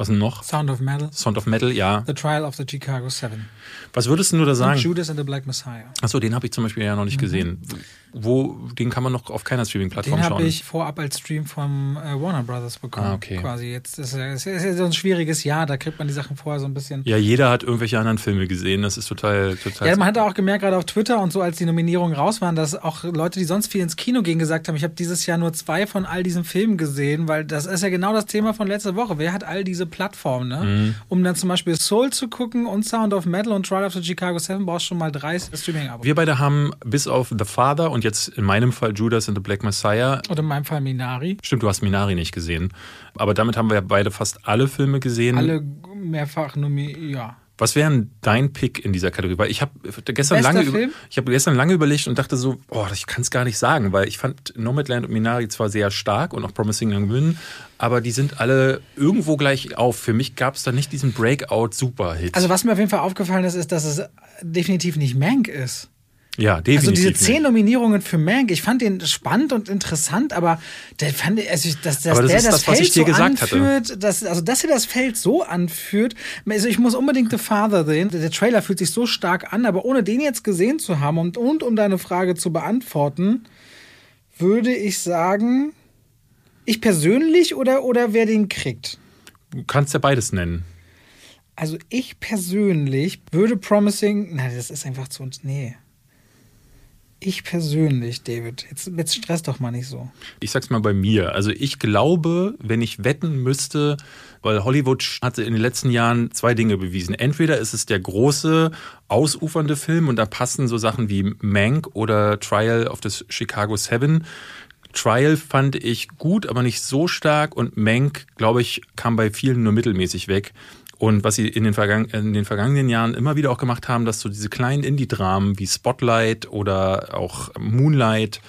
Speaker 2: Was denn noch?
Speaker 1: Sound of Metal.
Speaker 2: Sound of Metal, ja.
Speaker 1: The Trial of the Chicago Seven.
Speaker 2: Was würdest du da sagen?
Speaker 1: Und Judas and the Black Messiah.
Speaker 2: Achso, den habe ich zum Beispiel ja noch nicht mhm. gesehen. Wo, den kann man noch auf keiner Streaming-Plattform schauen.
Speaker 1: Den habe ich vorab als Stream vom äh, Warner Brothers bekommen. Ah, okay. Quasi jetzt ist es ist ja so ein schwieriges Jahr, da kriegt man die Sachen vorher so ein bisschen.
Speaker 2: Ja, jeder hat irgendwelche anderen Filme gesehen. Das ist total, total.
Speaker 1: Ja, man hat auch gemerkt, gerade auf Twitter und so, als die Nominierungen raus waren, dass auch Leute, die sonst viel ins Kino gehen, gesagt haben, ich habe dieses Jahr nur zwei von all diesen Filmen gesehen, weil das ist ja genau das Thema von letzter Woche. Wer hat all diese Plattformen, ne? Mhm. Um dann zum Beispiel Soul zu gucken und Sound of Metal und Trial of the Chicago 7 brauchst du schon mal drei Streaming-Abos.
Speaker 2: Wir beide haben bis auf The Father und jetzt in meinem Fall Judas and the Black Messiah.
Speaker 1: Und in meinem Fall Minari.
Speaker 2: Stimmt, du hast Minari nicht gesehen. Aber damit haben wir ja beide fast alle Filme gesehen.
Speaker 1: Alle mehrfach nominiert, ja.
Speaker 2: Was wäre dein Pick in dieser Kategorie? Weil ich habe gestern lange über, ich habe gestern lange überlegt und dachte so, oh, ich kann es gar nicht sagen, weil ich fand Nomadland und Minari zwar sehr stark und auch Promising Young Women, aber die sind alle irgendwo gleich auf. Für mich gab es da nicht diesen Breakout-Super-Hit.
Speaker 1: Also was mir auf jeden Fall aufgefallen ist, ist, dass es definitiv nicht Mank ist.
Speaker 2: Ja, definitiv. Also
Speaker 1: diese zehn Nominierungen für Mank, ich fand den spannend und interessant, aber der fand, also dass, dass
Speaker 2: aber das
Speaker 1: der das,
Speaker 2: das
Speaker 1: Feld
Speaker 2: so
Speaker 1: anführt, dass, also dass er das Feld so anführt, also ich muss unbedingt The Father sehen. Der Trailer fühlt sich so stark an, aber ohne den jetzt gesehen zu haben und, und um deine Frage zu beantworten, würde ich sagen, ich persönlich oder, oder wer den kriegt?
Speaker 2: Du kannst ja beides nennen.
Speaker 1: Also ich persönlich würde Promising, nein, das ist einfach zu uns, nee. Ich persönlich, David, jetzt, jetzt stress doch mal nicht so.
Speaker 2: Ich sag's mal bei mir. Also ich glaube, wenn ich wetten müsste, weil Hollywood hatte in den letzten Jahren zwei Dinge bewiesen. Entweder ist es der große, ausufernde Film und da passen so Sachen wie Mank oder Trial of the Chicago Seven. Trial fand ich gut, aber nicht so stark und Mank, glaube ich, kam bei vielen nur mittelmäßig weg. Und was sie in den, Vergangen in den vergangenen Jahren immer wieder auch gemacht haben, dass so diese kleinen Indie-Dramen wie Spotlight oder auch Moonlight,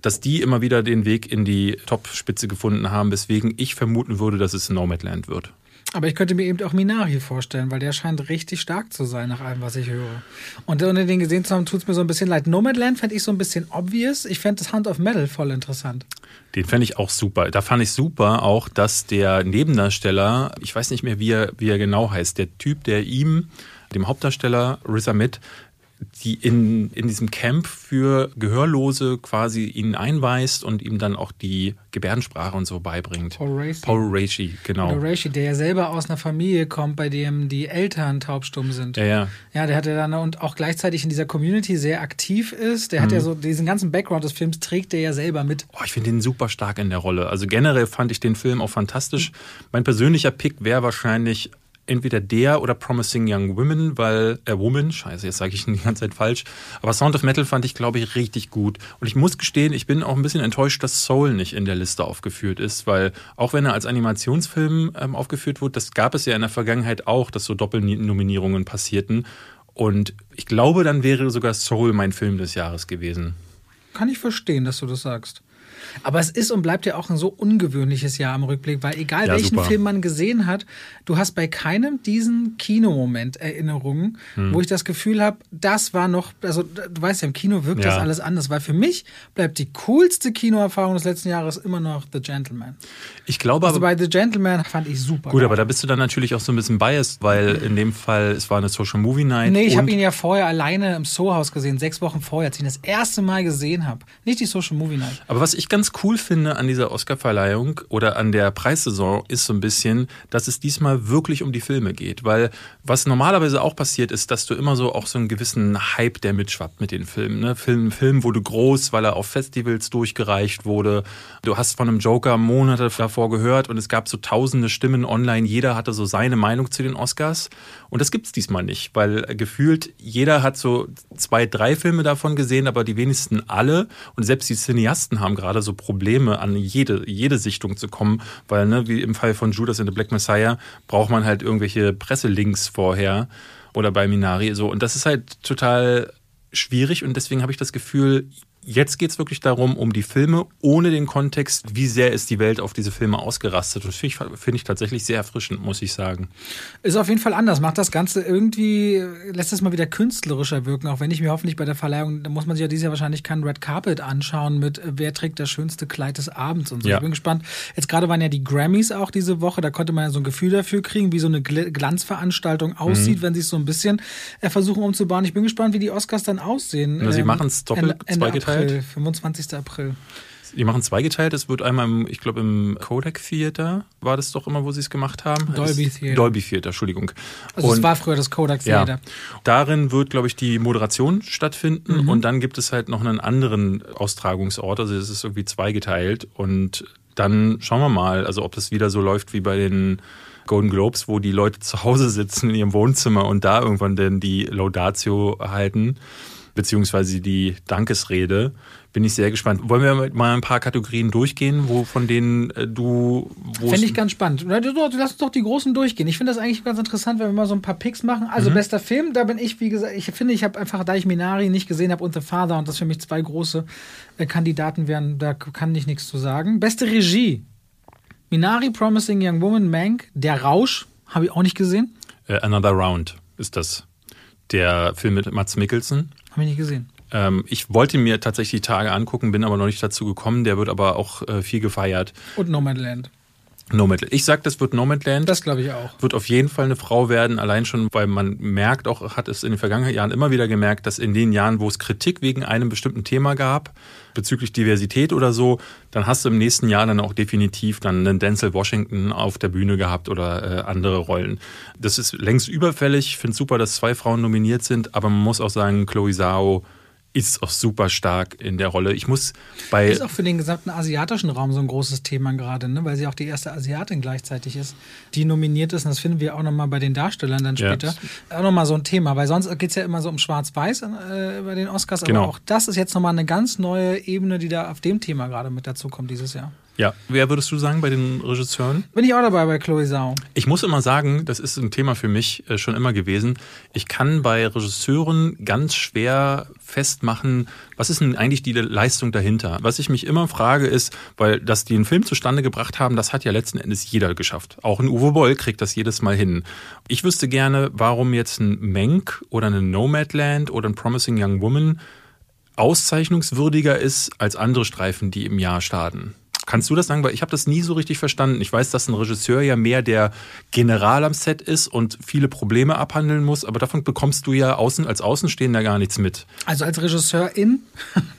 Speaker 2: dass die immer wieder den Weg in die Top-Spitze gefunden haben, weswegen ich vermuten würde, dass es Nomadland wird.
Speaker 1: Aber ich könnte mir eben auch Minari vorstellen, weil der scheint richtig stark zu sein, nach allem, was ich höre. Und ohne den gesehen zu haben, tut es mir so ein bisschen leid. Nomadland fände ich so ein bisschen obvious. Ich fände das Hand of Metal voll interessant.
Speaker 2: Den fände ich auch super. Da fand ich super auch, dass der Nebendarsteller, ich weiß nicht mehr, wie er, wie er genau heißt, der Typ, der ihm, dem Hauptdarsteller Riz Ahmed, die in, in diesem Camp für Gehörlose quasi ihn einweist und ihm dann auch die Gebärdensprache und so beibringt.
Speaker 1: Paul Raci.
Speaker 2: Paul Raci, genau.
Speaker 1: Paul Raci, der ja selber aus einer Familie kommt, bei dem die Eltern taubstumm sind.
Speaker 2: Ja, ja.
Speaker 1: Ja, der hat ja dann und auch gleichzeitig in dieser Community sehr aktiv ist. Der mhm. hat ja so diesen ganzen Background des Films trägt der ja selber mit.
Speaker 2: Oh, ich finde den super stark in der Rolle. Also generell fand ich den Film auch fantastisch. Mhm. Mein persönlicher Pick wäre wahrscheinlich entweder der oder Promising Young Women, weil, äh, Woman, scheiße, jetzt sage ich die ganze Zeit falsch. Aber Sound of Metal fand ich, glaube ich, richtig gut. Und ich muss gestehen, ich bin auch ein bisschen enttäuscht, dass Soul nicht in der Liste aufgeführt ist, weil auch wenn er als Animationsfilm ähm, aufgeführt wurde, das gab es ja in der Vergangenheit auch, dass so Doppelnominierungen passierten. Und ich glaube, dann wäre sogar Soul mein Film des Jahres gewesen.
Speaker 1: Kann ich verstehen, dass du das sagst. Aber es ist und bleibt ja auch ein so ungewöhnliches Jahr im Rückblick, weil egal ja, welchen super. Film man gesehen hat, du hast bei keinem diesen Kinomoment Erinnerungen, hm. wo ich das Gefühl habe, das war noch, also du weißt ja, im Kino wirkt ja. das alles anders, weil für mich bleibt die coolste Kinoerfahrung des letzten Jahres immer noch The Gentleman.
Speaker 2: Ich glaube
Speaker 1: also bei The Gentleman fand ich super.
Speaker 2: Gut, geil. aber da bist du dann natürlich auch so ein bisschen biased, weil in dem Fall, es war eine Social Movie Night.
Speaker 1: Nee, ich habe ihn ja vorher alleine im Soho-Haus gesehen, sechs Wochen vorher, als ich ihn das erste Mal gesehen habe. Nicht die Social Movie Night.
Speaker 2: Aber was ich ganz cool finde an dieser Oscarverleihung oder an der Preissaison ist so ein bisschen, dass es diesmal wirklich um die Filme geht. Weil was normalerweise auch passiert ist, dass du immer so auch so einen gewissen Hype, der mitschwappt mit den Filmen. Ne? Film, Film wurde groß, weil er auf Festivals durchgereicht wurde. Du hast von einem Joker Monate davor gehört und es gab so tausende Stimmen online. Jeder hatte so seine Meinung zu den Oscars. Und das gibt es diesmal nicht, weil gefühlt jeder hat so zwei, drei Filme davon gesehen, aber die wenigsten alle. Und selbst die Cineasten haben gerade so Probleme, an jede, jede Sichtung zu kommen, weil, ne, wie im Fall von Judas in the Black Messiah, braucht man halt irgendwelche Presselinks vorher oder bei Minari so. Und das ist halt total schwierig und deswegen habe ich das Gefühl, Jetzt geht es wirklich darum, um die Filme ohne den Kontext, wie sehr ist die Welt auf diese Filme ausgerastet. Das finde ich, find ich tatsächlich sehr erfrischend, muss ich sagen.
Speaker 1: Ist auf jeden Fall anders. Macht das Ganze irgendwie, lässt es mal wieder künstlerischer wirken, auch wenn ich mir hoffentlich bei der Verleihung, da muss man sich ja dieses Jahr wahrscheinlich keinen Red Carpet anschauen mit äh, wer trägt das schönste Kleid des Abends und so. Ja. Ich bin gespannt. Jetzt gerade waren ja die Grammys auch diese Woche, da konnte man ja so ein Gefühl dafür kriegen, wie so eine Glanzveranstaltung aussieht, mhm. wenn sie es so ein bisschen äh, versuchen umzubauen. Ich bin gespannt, wie die Oscars dann aussehen.
Speaker 2: Na, sie ähm, machen es doppelt zweigeteilt zweigeteilt.
Speaker 1: 25. April.
Speaker 2: Die machen zweigeteilt. Es wird einmal, im, ich glaube, im Kodak Theater war das doch immer, wo sie es gemacht haben.
Speaker 1: Dolby Theater.
Speaker 2: Dolby Theater, Entschuldigung.
Speaker 1: Also und, es war früher das Kodak Theater.
Speaker 2: Ja, darin wird, glaube ich, die Moderation stattfinden mhm. und dann gibt es halt noch einen anderen Austragungsort. Also es ist irgendwie zweigeteilt und dann schauen wir mal, also ob das wieder so läuft wie bei den Golden Globes, wo die Leute zu Hause sitzen in ihrem Wohnzimmer und da irgendwann denn die Laudatio halten beziehungsweise die Dankesrede. Bin ich sehr gespannt. Wollen wir mal ein paar Kategorien durchgehen, wo von denen äh, du.
Speaker 1: Fände ich ganz spannend. Lass uns doch die großen durchgehen. Ich finde das eigentlich ganz interessant, wenn wir mal so ein paar Picks machen. Also mhm. bester Film, da bin ich, wie gesagt, ich finde, ich habe einfach, da ich Minari nicht gesehen habe und The Father und das für mich zwei große äh, Kandidaten wären, da kann ich nichts zu sagen. Beste Regie. Minari, Promising Young Woman, Mank, Der Rausch, habe ich auch nicht gesehen.
Speaker 2: Uh, Another Round ist das. Der Film mit Mats Mikkelsen.
Speaker 1: Habe ich nicht gesehen.
Speaker 2: Ähm, ich wollte mir tatsächlich die Tage angucken, bin aber noch nicht dazu gekommen. Der wird aber auch äh, viel gefeiert.
Speaker 1: Und Nomadland.
Speaker 2: Nomadland. Ich sag, das wird Nomadland.
Speaker 1: Das glaube ich auch.
Speaker 2: Wird auf jeden Fall eine Frau werden, allein schon, weil man merkt, auch hat es in den vergangenen Jahren immer wieder gemerkt, dass in den Jahren, wo es Kritik wegen einem bestimmten Thema gab, bezüglich Diversität oder so, dann hast du im nächsten Jahr dann auch definitiv dann einen Denzel Washington auf der Bühne gehabt oder äh, andere Rollen. Das ist längst überfällig. Ich finde super, dass zwei Frauen nominiert sind, aber man muss auch sagen, Chloe Zhao ist auch super stark in der Rolle. Ich muss bei.
Speaker 1: Ist auch für den gesamten asiatischen Raum so ein großes Thema gerade, ne? weil sie auch die erste Asiatin gleichzeitig ist, die nominiert ist. Und das finden wir auch nochmal bei den Darstellern dann später. Ja. Auch nochmal so ein Thema, weil sonst geht es ja immer so um Schwarz-Weiß äh, bei den Oscars. Aber genau. auch das ist jetzt nochmal eine ganz neue Ebene, die da auf dem Thema gerade mit dazu kommt dieses Jahr.
Speaker 2: Ja, wer würdest du sagen bei den Regisseuren?
Speaker 1: Bin ich auch dabei bei Chloe Zhao.
Speaker 2: Ich muss immer sagen, das ist ein Thema für mich äh, schon immer gewesen. Ich kann bei Regisseuren ganz schwer festmachen, was ist denn eigentlich die Leistung dahinter? Was ich mich immer frage ist, weil dass die einen Film zustande gebracht haben, das hat ja letzten Endes jeder geschafft. Auch ein Uwe Boll kriegt das jedes Mal hin. Ich wüsste gerne, warum jetzt ein Menk oder ein Nomadland oder ein Promising Young Woman auszeichnungswürdiger ist als andere Streifen, die im Jahr starten. Kannst du das sagen? Weil ich habe das nie so richtig verstanden. Ich weiß, dass ein Regisseur ja mehr der General am Set ist und viele Probleme abhandeln muss, aber davon bekommst du ja außen, als Außenstehender gar nichts mit.
Speaker 1: Also als Regisseurin,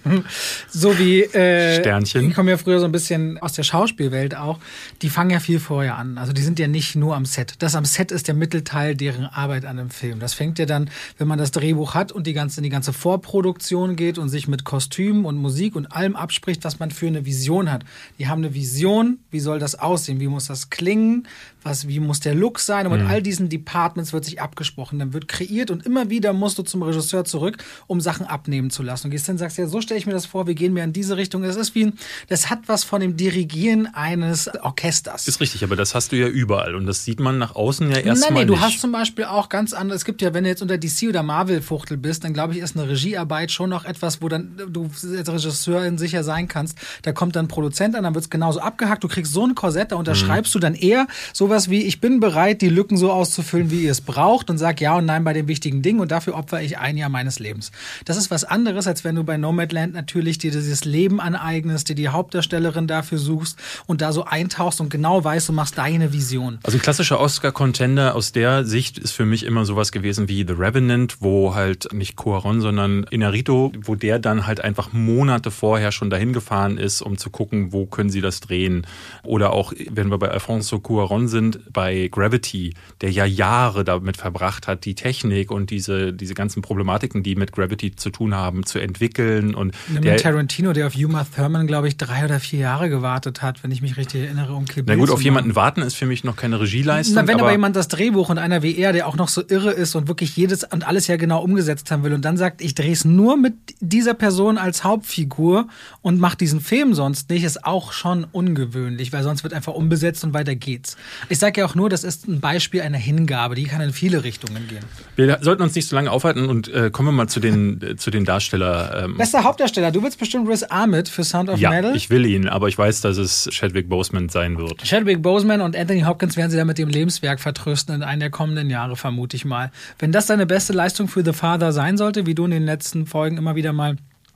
Speaker 1: so wie äh,
Speaker 2: Sternchen.
Speaker 1: Ich komme ja früher so ein bisschen aus der Schauspielwelt auch. Die fangen ja viel vorher an. Also die sind ja nicht nur am Set. Das am Set ist der Mittelteil deren Arbeit an einem Film. Das fängt ja dann, wenn man das Drehbuch hat und die ganze, in die ganze Vorproduktion geht und sich mit Kostümen und Musik und allem abspricht, was man für eine Vision hat die haben eine Vision, wie soll das aussehen, wie muss das klingen, was, wie muss der Look sein. Und mit mhm. all diesen Departments wird sich abgesprochen, dann wird kreiert und immer wieder musst du zum Regisseur zurück, um Sachen abnehmen zu lassen. Und gehst dann sagst, ja, so stelle ich mir das vor, wir gehen mehr in diese Richtung. Das ist wie ein, das hat was von dem Dirigieren eines Orchesters.
Speaker 2: Ist richtig, aber das hast du ja überall und das sieht man nach außen ja erstmal Nein, nee,
Speaker 1: du hast zum Beispiel auch ganz andere, es gibt ja, wenn du jetzt unter DC oder Marvel Fuchtel bist, dann glaube ich, ist eine Regiearbeit schon noch etwas, wo dann du als Regisseurin sicher sein kannst, da kommt dann ein Produzent an, dann wird es genauso abgehackt, du kriegst so ein Korsett, da unterschreibst mhm. du dann eher sowas wie, ich bin bereit, die Lücken so auszufüllen, wie ihr es braucht und sag ja und nein bei den wichtigen Dingen und dafür opfere ich ein Jahr meines Lebens. Das ist was anderes, als wenn du bei Nomadland natürlich dir dieses Leben aneignest, dir die Hauptdarstellerin dafür suchst und da so eintauchst und genau weißt, du machst deine Vision.
Speaker 2: Also ein klassischer Oscar-Contender aus der Sicht ist für mich immer sowas gewesen wie The Revenant, wo halt nicht Cuaron, sondern Inarito, wo der dann halt einfach Monate vorher schon dahin gefahren ist, um zu gucken, wo können sie das drehen. Oder auch, wenn wir bei Alfonso Cuaron sind, bei Gravity, der ja Jahre damit verbracht hat, die Technik und diese, diese ganzen Problematiken, die mit Gravity zu tun haben, zu entwickeln. Und
Speaker 1: ja, der Tarantino, der auf Uma Thurman, glaube ich, drei oder vier Jahre gewartet hat, wenn ich mich richtig erinnere, um
Speaker 2: Kill Na gut, auf jemanden warten ist für mich noch keine Regieleistung.
Speaker 1: Na, wenn aber, aber jemand das Drehbuch und einer wie er, der auch noch so irre ist und wirklich jedes und alles ja genau umgesetzt haben will und dann sagt, ich drehe es nur mit dieser Person als Hauptfigur und mache diesen Film sonst nicht, ist auch auch schon ungewöhnlich, weil sonst wird einfach umbesetzt und weiter geht's. Ich sage ja auch nur, das ist ein Beispiel einer Hingabe, die kann in viele Richtungen gehen.
Speaker 2: Wir sollten uns nicht so lange aufhalten und äh, kommen wir mal zu den, äh, zu den Darsteller.
Speaker 1: Ähm. Bester Hauptdarsteller, du willst bestimmt Riz Ahmed für Sound of
Speaker 2: ja,
Speaker 1: Metal.
Speaker 2: Ja, ich will ihn, aber ich weiß, dass es Chadwick Boseman sein wird.
Speaker 1: Chadwick Boseman und Anthony Hopkins werden sie dann mit dem Lebenswerk vertrösten in einem der kommenden Jahre, vermute ich mal. Wenn das deine beste Leistung für The Father sein sollte, wie du in den letzten Folgen immer wieder mal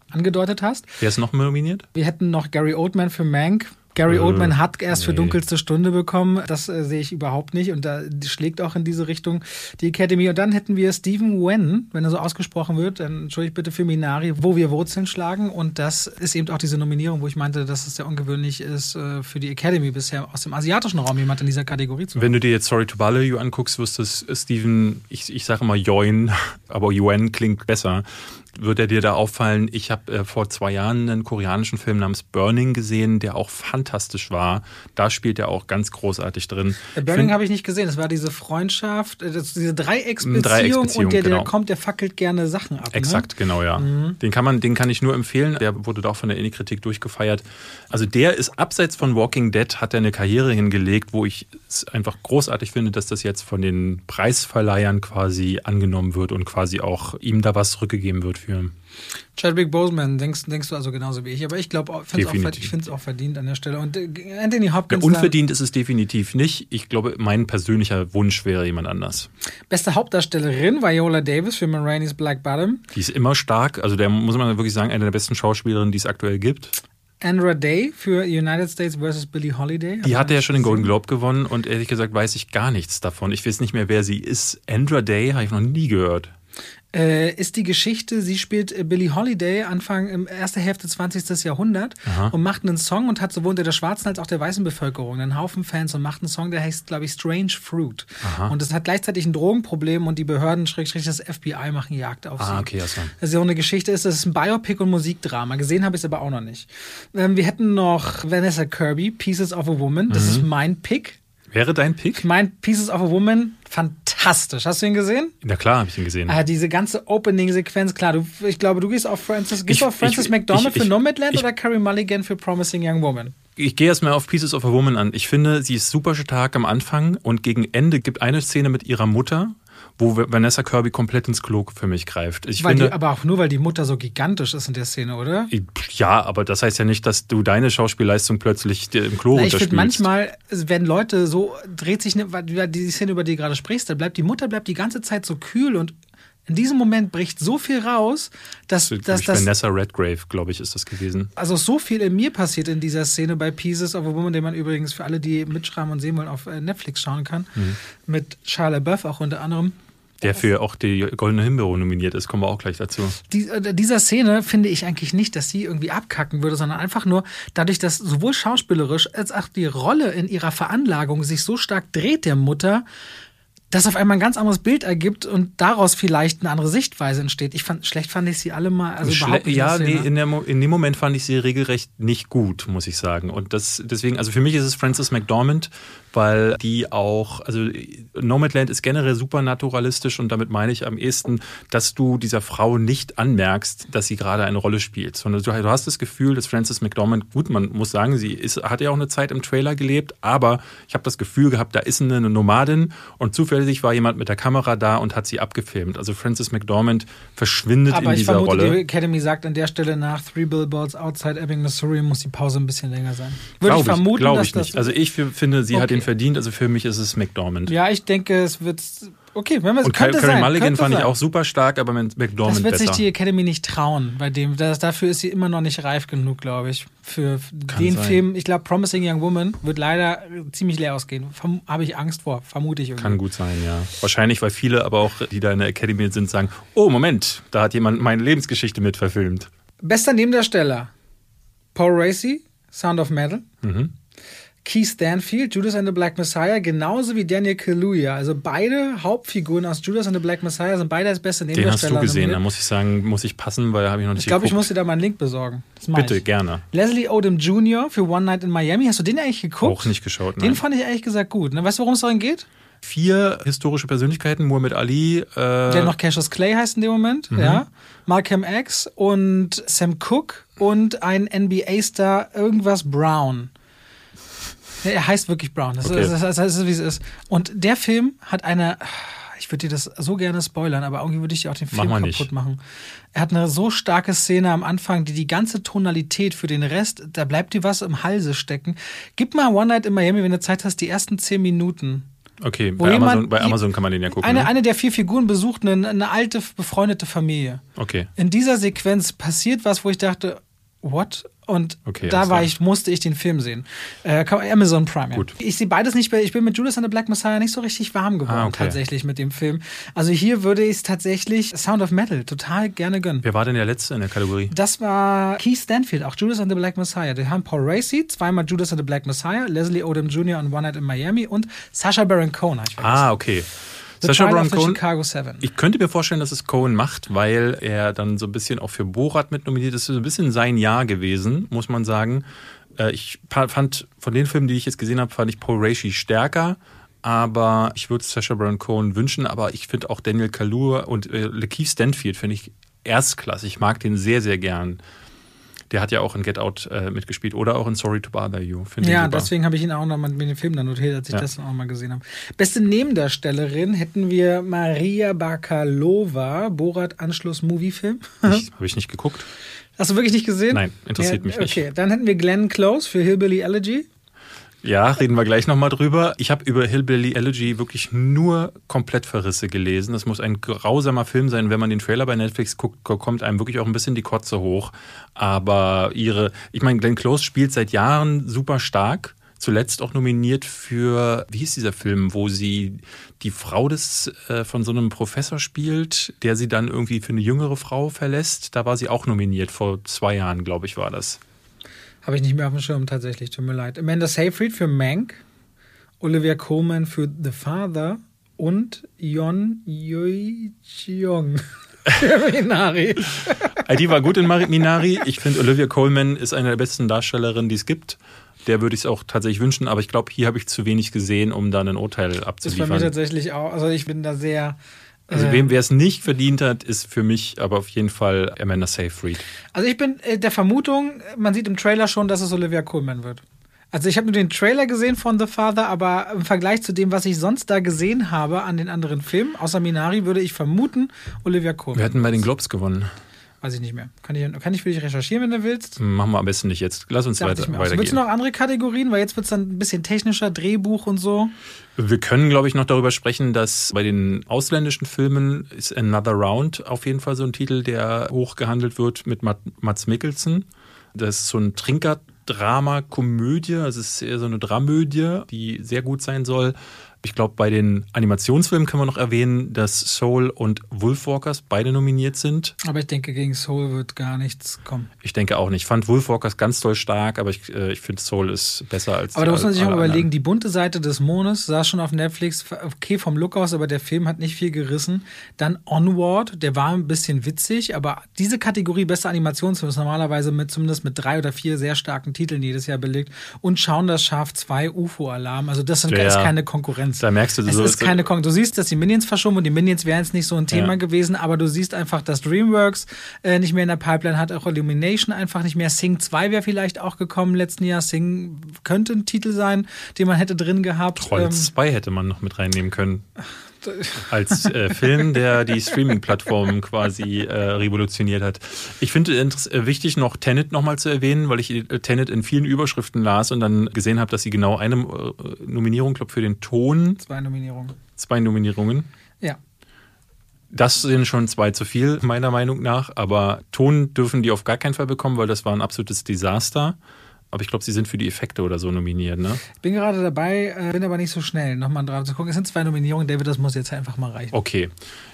Speaker 1: angedeutet hast.
Speaker 2: Wer ist noch nominiert?
Speaker 1: Wir hätten noch Gary Oldman für Mank. Gary äh, Oldman hat erst nee. für dunkelste Stunde bekommen. Das äh, sehe ich überhaupt nicht. Und da schlägt auch in diese Richtung die Academy. Und dann hätten wir Stephen Wen, wenn er so ausgesprochen wird, dann entschuldigt bitte für Minari, wo wir Wurzeln schlagen. Und das ist eben auch diese Nominierung, wo ich meinte, dass es sehr ungewöhnlich ist, äh, für die Academy bisher aus dem asiatischen Raum jemand in dieser Kategorie zu haben.
Speaker 2: Wenn du dir jetzt Sorry to Bother You anguckst, wirst du Stephen, ich, ich sage immer Join, aber Yuen klingt besser wird er dir da auffallen, ich habe äh, vor zwei Jahren einen koreanischen Film namens Burning gesehen, der auch fantastisch war. Da spielt er auch ganz großartig drin.
Speaker 1: Der Burning habe ich nicht gesehen. Das war diese Freundschaft, äh, das, diese Dreiecksbeziehung, Dreiecksbeziehung und der, der genau. kommt, der fackelt gerne Sachen ab.
Speaker 2: Ne? Exakt, ne? genau, ja. Mhm. Den kann man, den kann ich nur empfehlen. Der wurde doch von der Indie-Kritik durchgefeiert. Also der ist abseits von Walking Dead, hat er eine Karriere hingelegt, wo ich es einfach großartig finde, dass das jetzt von den Preisverleihern quasi angenommen wird und quasi auch ihm da was zurückgegeben wird für.
Speaker 1: Chadwick Boseman, denkst, denkst du also genauso wie ich, aber ich glaube, ich finde es auch, verdient an der Stelle. Und äh, Anthony Hopkins.
Speaker 2: Ja, unverdient ist es definitiv nicht. Ich glaube, mein persönlicher Wunsch wäre jemand anders.
Speaker 1: Beste Hauptdarstellerin, Viola Davis für Man Rainey's Black Bottom.
Speaker 2: Die ist immer stark. Also, der muss man wirklich sagen, eine der besten Schauspielerinnen, die es aktuell gibt.
Speaker 1: Andra Day für United States vs. Billie Holiday.
Speaker 2: Die hatte ja schon den Golden Globe gewonnen und ehrlich gesagt weiß ich gar nichts davon. Ich weiß nicht mehr, wer sie ist. Andra Day habe ich noch nie gehört
Speaker 1: äh, ist die Geschichte, sie spielt äh, Billie Holiday Anfang im ersten Hälfte 20. Jahrhundert Aha. und macht einen Song und hat sowohl unter der schwarzen als auch der weißen Bevölkerung einen Haufen Fans und macht einen Song, der heißt, glaube ich, Strange Fruit. Aha. Und es hat gleichzeitig ein Drogenproblem und die Behörden, schrägstrich das FBI, machen Jagd auf ah, sie.
Speaker 2: Okay, also.
Speaker 1: Das ist auch eine Geschichte, ist, das ist ein Biopic und Musikdrama. Gesehen habe ich es aber auch noch nicht. Ähm, wir hätten noch Vanessa Kirby, Pieces of a Woman. Das mhm. ist mein Pick.
Speaker 2: Wäre dein Pick?
Speaker 1: Mein Pieces of a Woman, fantastisch. Hast du ihn gesehen?
Speaker 2: Na klar, habe ich ihn gesehen.
Speaker 1: Ah, diese ganze Opening-Sequenz, klar. Du, ich glaube, du gehst auf Francis, gehst ich, auf Francis ich, McDormand ich, für Nomadland oder Carrie Mulligan für Promising Young Woman?
Speaker 2: Ich gehe erstmal auf Pieces of a Woman an. Ich finde, sie ist super stark am Anfang und gegen Ende gibt eine Szene mit ihrer Mutter, wo Vanessa Kirby komplett ins Klo für mich greift. Ich
Speaker 1: weil
Speaker 2: finde,
Speaker 1: die, aber auch nur, weil die Mutter so gigantisch ist in der Szene, oder?
Speaker 2: Ja, aber das heißt ja nicht, dass du deine Schauspielleistung plötzlich im Klo Na, Ich finde
Speaker 1: manchmal, wenn Leute so, dreht sich, ne, die Szene, über die du gerade sprichst, da bleibt die Mutter bleibt die ganze Zeit so kühl und in diesem Moment bricht so viel raus, dass.
Speaker 2: Das,
Speaker 1: dass, dass
Speaker 2: Vanessa Redgrave, glaube ich, ist das gewesen.
Speaker 1: Also so viel in mir passiert in dieser Szene bei Pieces of a Woman, den man übrigens für alle, die mitschreiben und sehen wollen, auf äh, Netflix schauen kann. Mhm. Mit Charles Buff auch unter anderem.
Speaker 2: Der für auch die Goldene Himbeere nominiert ist, kommen wir auch gleich dazu.
Speaker 1: Die, äh, dieser Szene finde ich eigentlich nicht, dass sie irgendwie abkacken würde, sondern einfach nur dadurch, dass sowohl schauspielerisch als auch die Rolle in ihrer Veranlagung sich so stark dreht der Mutter, dass auf einmal ein ganz anderes Bild ergibt und daraus vielleicht eine andere Sichtweise entsteht. Ich fand, schlecht fand ich sie alle mal, also Schle.
Speaker 2: Ja, nee, in, der, in dem Moment fand ich sie regelrecht nicht gut, muss ich sagen. Und das, deswegen, also für mich ist es Frances McDormand, weil die auch, also Nomadland ist generell super naturalistisch und damit meine ich am ehesten, dass du dieser Frau nicht anmerkst, dass sie gerade eine Rolle spielt, sondern du, du hast das Gefühl, dass Frances McDormand, gut, man muss sagen, sie ist, hat ja auch eine Zeit im Trailer gelebt, aber ich habe das Gefühl gehabt, da ist eine Nomadin und zufällig war jemand mit der Kamera da und hat sie abgefilmt. Also Frances McDormand verschwindet aber in dieser vermute, Rolle.
Speaker 1: Die Academy sagt an der Stelle nach Three Billboards Outside Ebbing, Missouri muss die Pause ein bisschen länger sein.
Speaker 2: Würde glaub ich vermuten, glaube ich nicht. Also ich finde, sie okay. hat den verdient. Also für mich ist es McDormand.
Speaker 1: Ja, ich denke, es wird. Okay, wenn wir
Speaker 2: Und
Speaker 1: könnte
Speaker 2: Carey
Speaker 1: sein,
Speaker 2: Mulligan fand sein. ich auch super stark, aber mit McDormand
Speaker 1: Das wird
Speaker 2: besser.
Speaker 1: sich die Academy nicht trauen bei dem. Das, dafür ist sie immer noch nicht reif genug, glaube ich. Für Kann den sein. Film, ich glaube, Promising Young Woman wird leider ziemlich leer ausgehen. Habe ich Angst vor, vermute ich irgendwie.
Speaker 2: Kann gut sein, ja. Wahrscheinlich, weil viele aber auch, die da in der Academy sind, sagen: Oh, Moment, da hat jemand meine Lebensgeschichte mit verfilmt.
Speaker 1: Bester Nebendarsteller: Paul Racy, Sound of Metal. Mhm. Keith Stanfield, Judas and the Black Messiah, genauso wie Daniel Kaluuya. Also beide Hauptfiguren aus Judas and the Black Messiah sind beide als beste Nebendarsteller.
Speaker 2: Den hast du gesehen, da muss ich sagen, muss ich passen, weil habe ich noch nicht
Speaker 1: Ich glaube, ich muss dir da mal einen Link besorgen.
Speaker 2: Bitte, ich. gerne.
Speaker 1: Leslie Odom Jr. für One Night in Miami. Hast du den eigentlich geguckt?
Speaker 2: Auch nicht geschaut,
Speaker 1: nein. Den fand ich ehrlich gesagt gut. Ne? Weißt du, worum es darin geht?
Speaker 2: vier historische Persönlichkeiten, Muhammad Ali. Äh,
Speaker 1: Der noch Cassius Clay heißt in dem Moment, ja. Malcolm X und Sam Cooke und ein NBA-Star, irgendwas Brown. Er heißt wirklich Brown. Das,
Speaker 2: Okay.
Speaker 1: ist, das, das ist, wie es ist. Und der Film hat eine. Ich würde dir das so gerne spoilern, aber irgendwie würde ich dir auch den
Speaker 2: Mach
Speaker 1: Film
Speaker 2: mal
Speaker 1: kaputt
Speaker 2: nicht.
Speaker 1: machen. Er hat eine so starke Szene am Anfang, die die ganze Tonalität für den Rest, da bleibt dir was im Halse stecken. Gib mal One Night in Miami, wenn du Zeit hast, die ersten zehn Minuten.
Speaker 2: okay, bei Amazon, bei Amazon kann man den ja gucken.
Speaker 1: Eine,
Speaker 2: ne?
Speaker 1: eine der vier Figuren besucht eine, eine alte, befreundete Familie.
Speaker 2: Okay.
Speaker 1: In dieser Sequenz passiert was, wo ich dachte, what? Und
Speaker 2: Okay,
Speaker 1: da war ich, musste ich den Film sehen. Äh, Amazon Prime. Ja.
Speaker 2: Gut.
Speaker 1: Ich sehe beides nicht mehr. Ich bin mit Judas and the Black Messiah nicht so richtig warm geworden,
Speaker 2: Ah, okay.
Speaker 1: tatsächlich mit dem Film. Also hier würde ich es tatsächlich Sound of Metal total gerne gönnen.
Speaker 2: Wer war denn der Letzte in der Kategorie?
Speaker 1: Das war Keith Stanfield, auch Judas and the Black Messiah. Die haben Paul Racy, zweimal Judas and the Black Messiah, Leslie Odom Jr. und One Night in Miami und Sasha Baron Cohen.
Speaker 2: Ah, okay.
Speaker 1: The of the
Speaker 2: Cohen.
Speaker 1: Chicago Seven.
Speaker 2: Ich könnte mir vorstellen, dass es Cohen macht, weil er dann so ein bisschen auch für Borat mit nominiert ist. Das ist so ein bisschen sein Jahr gewesen, muss man sagen. Äh, Ich fand von den Filmen, die ich jetzt gesehen habe, fand ich Paul Raci stärker. Aber ich würde Sasha Baron Cohen wünschen. Aber ich finde auch Daniel Kaluuya und äh, Lakeith Stanfield finde ich erstklassig. Ich mag den sehr, sehr gern. Der hat ja auch in Get Out äh, mitgespielt oder auch in Sorry to Bother You. Finde ich
Speaker 1: Ja, deswegen habe ich ihn auch noch mal mit dem Film dann notiert, als ich
Speaker 2: Ja.
Speaker 1: das dann auch mal gesehen habe. Beste Nebendarstellerin hätten wir Maria Bakalova, Borat Anschluss Movie-Film.
Speaker 2: Habe ich nicht geguckt.
Speaker 1: Hast du wirklich nicht gesehen?
Speaker 2: Nein, interessiert mich nicht.
Speaker 1: Okay, dann hätten wir Glenn Close für Hillbilly Elegy.
Speaker 2: Ja, reden wir gleich nochmal drüber. Ich habe über Hillbilly Elegy wirklich nur Komplettverrisse gelesen. Das muss ein grausamer Film sein. Wenn man den Trailer bei Netflix guckt, kommt einem wirklich auch ein bisschen die Kotze hoch. Aber ihre, ich meine, Glenn Close spielt seit Jahren super stark. Zuletzt auch nominiert für, wie hieß dieser Film, wo sie die Frau des äh, von so einem Professor spielt, der sie dann irgendwie für eine jüngere Frau verlässt. Da war sie auch nominiert, vor zwei Jahren, glaube ich, war das.
Speaker 1: Habe ich nicht mehr auf dem Schirm, tatsächlich, tut mir leid. Amanda Seyfried für Mank, Olivia Colman für The Father und Yon Yui Cheong für Minari.
Speaker 2: Äh, Die war gut in Minari. Ich finde, Olivia Colman ist eine der besten Darstellerinnen, die es gibt. Der würde ich es auch tatsächlich wünschen, aber ich glaube, hier habe ich zu wenig gesehen, um da ein Urteil
Speaker 1: Das ist bei mir
Speaker 2: abzuliefern.
Speaker 1: tatsächlich auch, also ich bin da sehr.
Speaker 2: Also wem wer es nicht verdient hat, ist für mich aber auf jeden Fall Amanda Seyfried.
Speaker 1: Also ich bin äh, der Vermutung, man sieht im Trailer schon, dass es Olivia Colman wird. Also ich habe nur den Trailer gesehen von The Father, aber im Vergleich zu dem, was ich sonst da gesehen habe an den anderen Filmen, außer Minari, würde ich vermuten, Olivia Colman.
Speaker 2: Wir hatten bei den Globes gewonnen.
Speaker 1: Weiß ich nicht mehr. Kann ich, kann ich für dich recherchieren, wenn du willst?
Speaker 2: Machen wir am besten nicht jetzt. Lass uns weiter,
Speaker 1: auch. Willst du
Speaker 2: weitergehen.
Speaker 1: noch andere Kategorien? Weil jetzt wird es dann ein bisschen technischer, Drehbuch und so.
Speaker 2: Wir können, glaube ich, noch darüber sprechen, dass bei den ausländischen Filmen ist Another Round auf jeden Fall so ein Titel, der hochgehandelt wird mit Mat- Mats Mikkelsen. Das ist so ein Trinker-Drama-Komödie, also es ist eher so eine Dramödie, die sehr gut sein soll. Ich glaube, bei den Animationsfilmen können wir noch erwähnen, dass Soul und Wolfwalkers beide nominiert sind.
Speaker 1: Aber ich denke, gegen Soul wird gar nichts kommen.
Speaker 2: Ich denke auch nicht. Ich fand Wolfwalkers ganz toll stark, aber ich, äh, ich finde Soul ist besser als
Speaker 1: Aber da muss man sich auch überlegen,
Speaker 2: anderen.
Speaker 1: die bunte Seite des Mondes saß schon auf Netflix, okay vom Look aus, aber der Film hat nicht viel gerissen. Dann Onward, der war ein bisschen witzig, aber diese Kategorie beste Animationsfilm ist normalerweise mit zumindest mit drei oder vier sehr starken Titeln jedes Jahr belegt. Und Schauen das Schaf 2 UFO-Alarm, also das sind,
Speaker 2: Ja.
Speaker 1: ist keine Konkurrenz.
Speaker 2: Da merkst du,
Speaker 1: es
Speaker 2: so-
Speaker 1: ist keine Konkurrenz. Du siehst, dass die Minions verschoben und die Minions wären jetzt nicht so ein Thema
Speaker 2: Ja.
Speaker 1: gewesen, aber du siehst einfach, dass DreamWorks äh, nicht mehr in der Pipeline hat, auch Illumination einfach nicht mehr. Sing 2 wäre vielleicht auch gekommen letzten Jahr. Sing könnte ein Titel sein, den man hätte drin gehabt.
Speaker 2: Troll
Speaker 1: Ähm,
Speaker 2: 2 hätte man noch mit reinnehmen können. Als äh, Film, der die Streaming-Plattformen quasi äh, revolutioniert hat. Ich finde interess- äh, wichtig, noch Tenet nochmal zu erwähnen, weil ich äh, Tenet in vielen Überschriften las und dann gesehen habe, dass sie genau eine äh, Nominierung, glaube für den Ton,
Speaker 1: zwei Nominierungen.
Speaker 2: zwei Nominierungen.
Speaker 1: Ja.
Speaker 2: Das sind schon zwei zu viel, meiner Meinung nach. Aber Ton dürfen die auf gar keinen Fall bekommen, weil das war ein absolutes Desaster. Aber ich glaube, sie sind für die Effekte oder so nominiert, ne?
Speaker 1: Ich bin gerade dabei, äh, bin aber nicht so schnell, nochmal drauf zu gucken. Es sind zwei Nominierungen. David, das muss jetzt einfach mal reichen.
Speaker 2: Okay,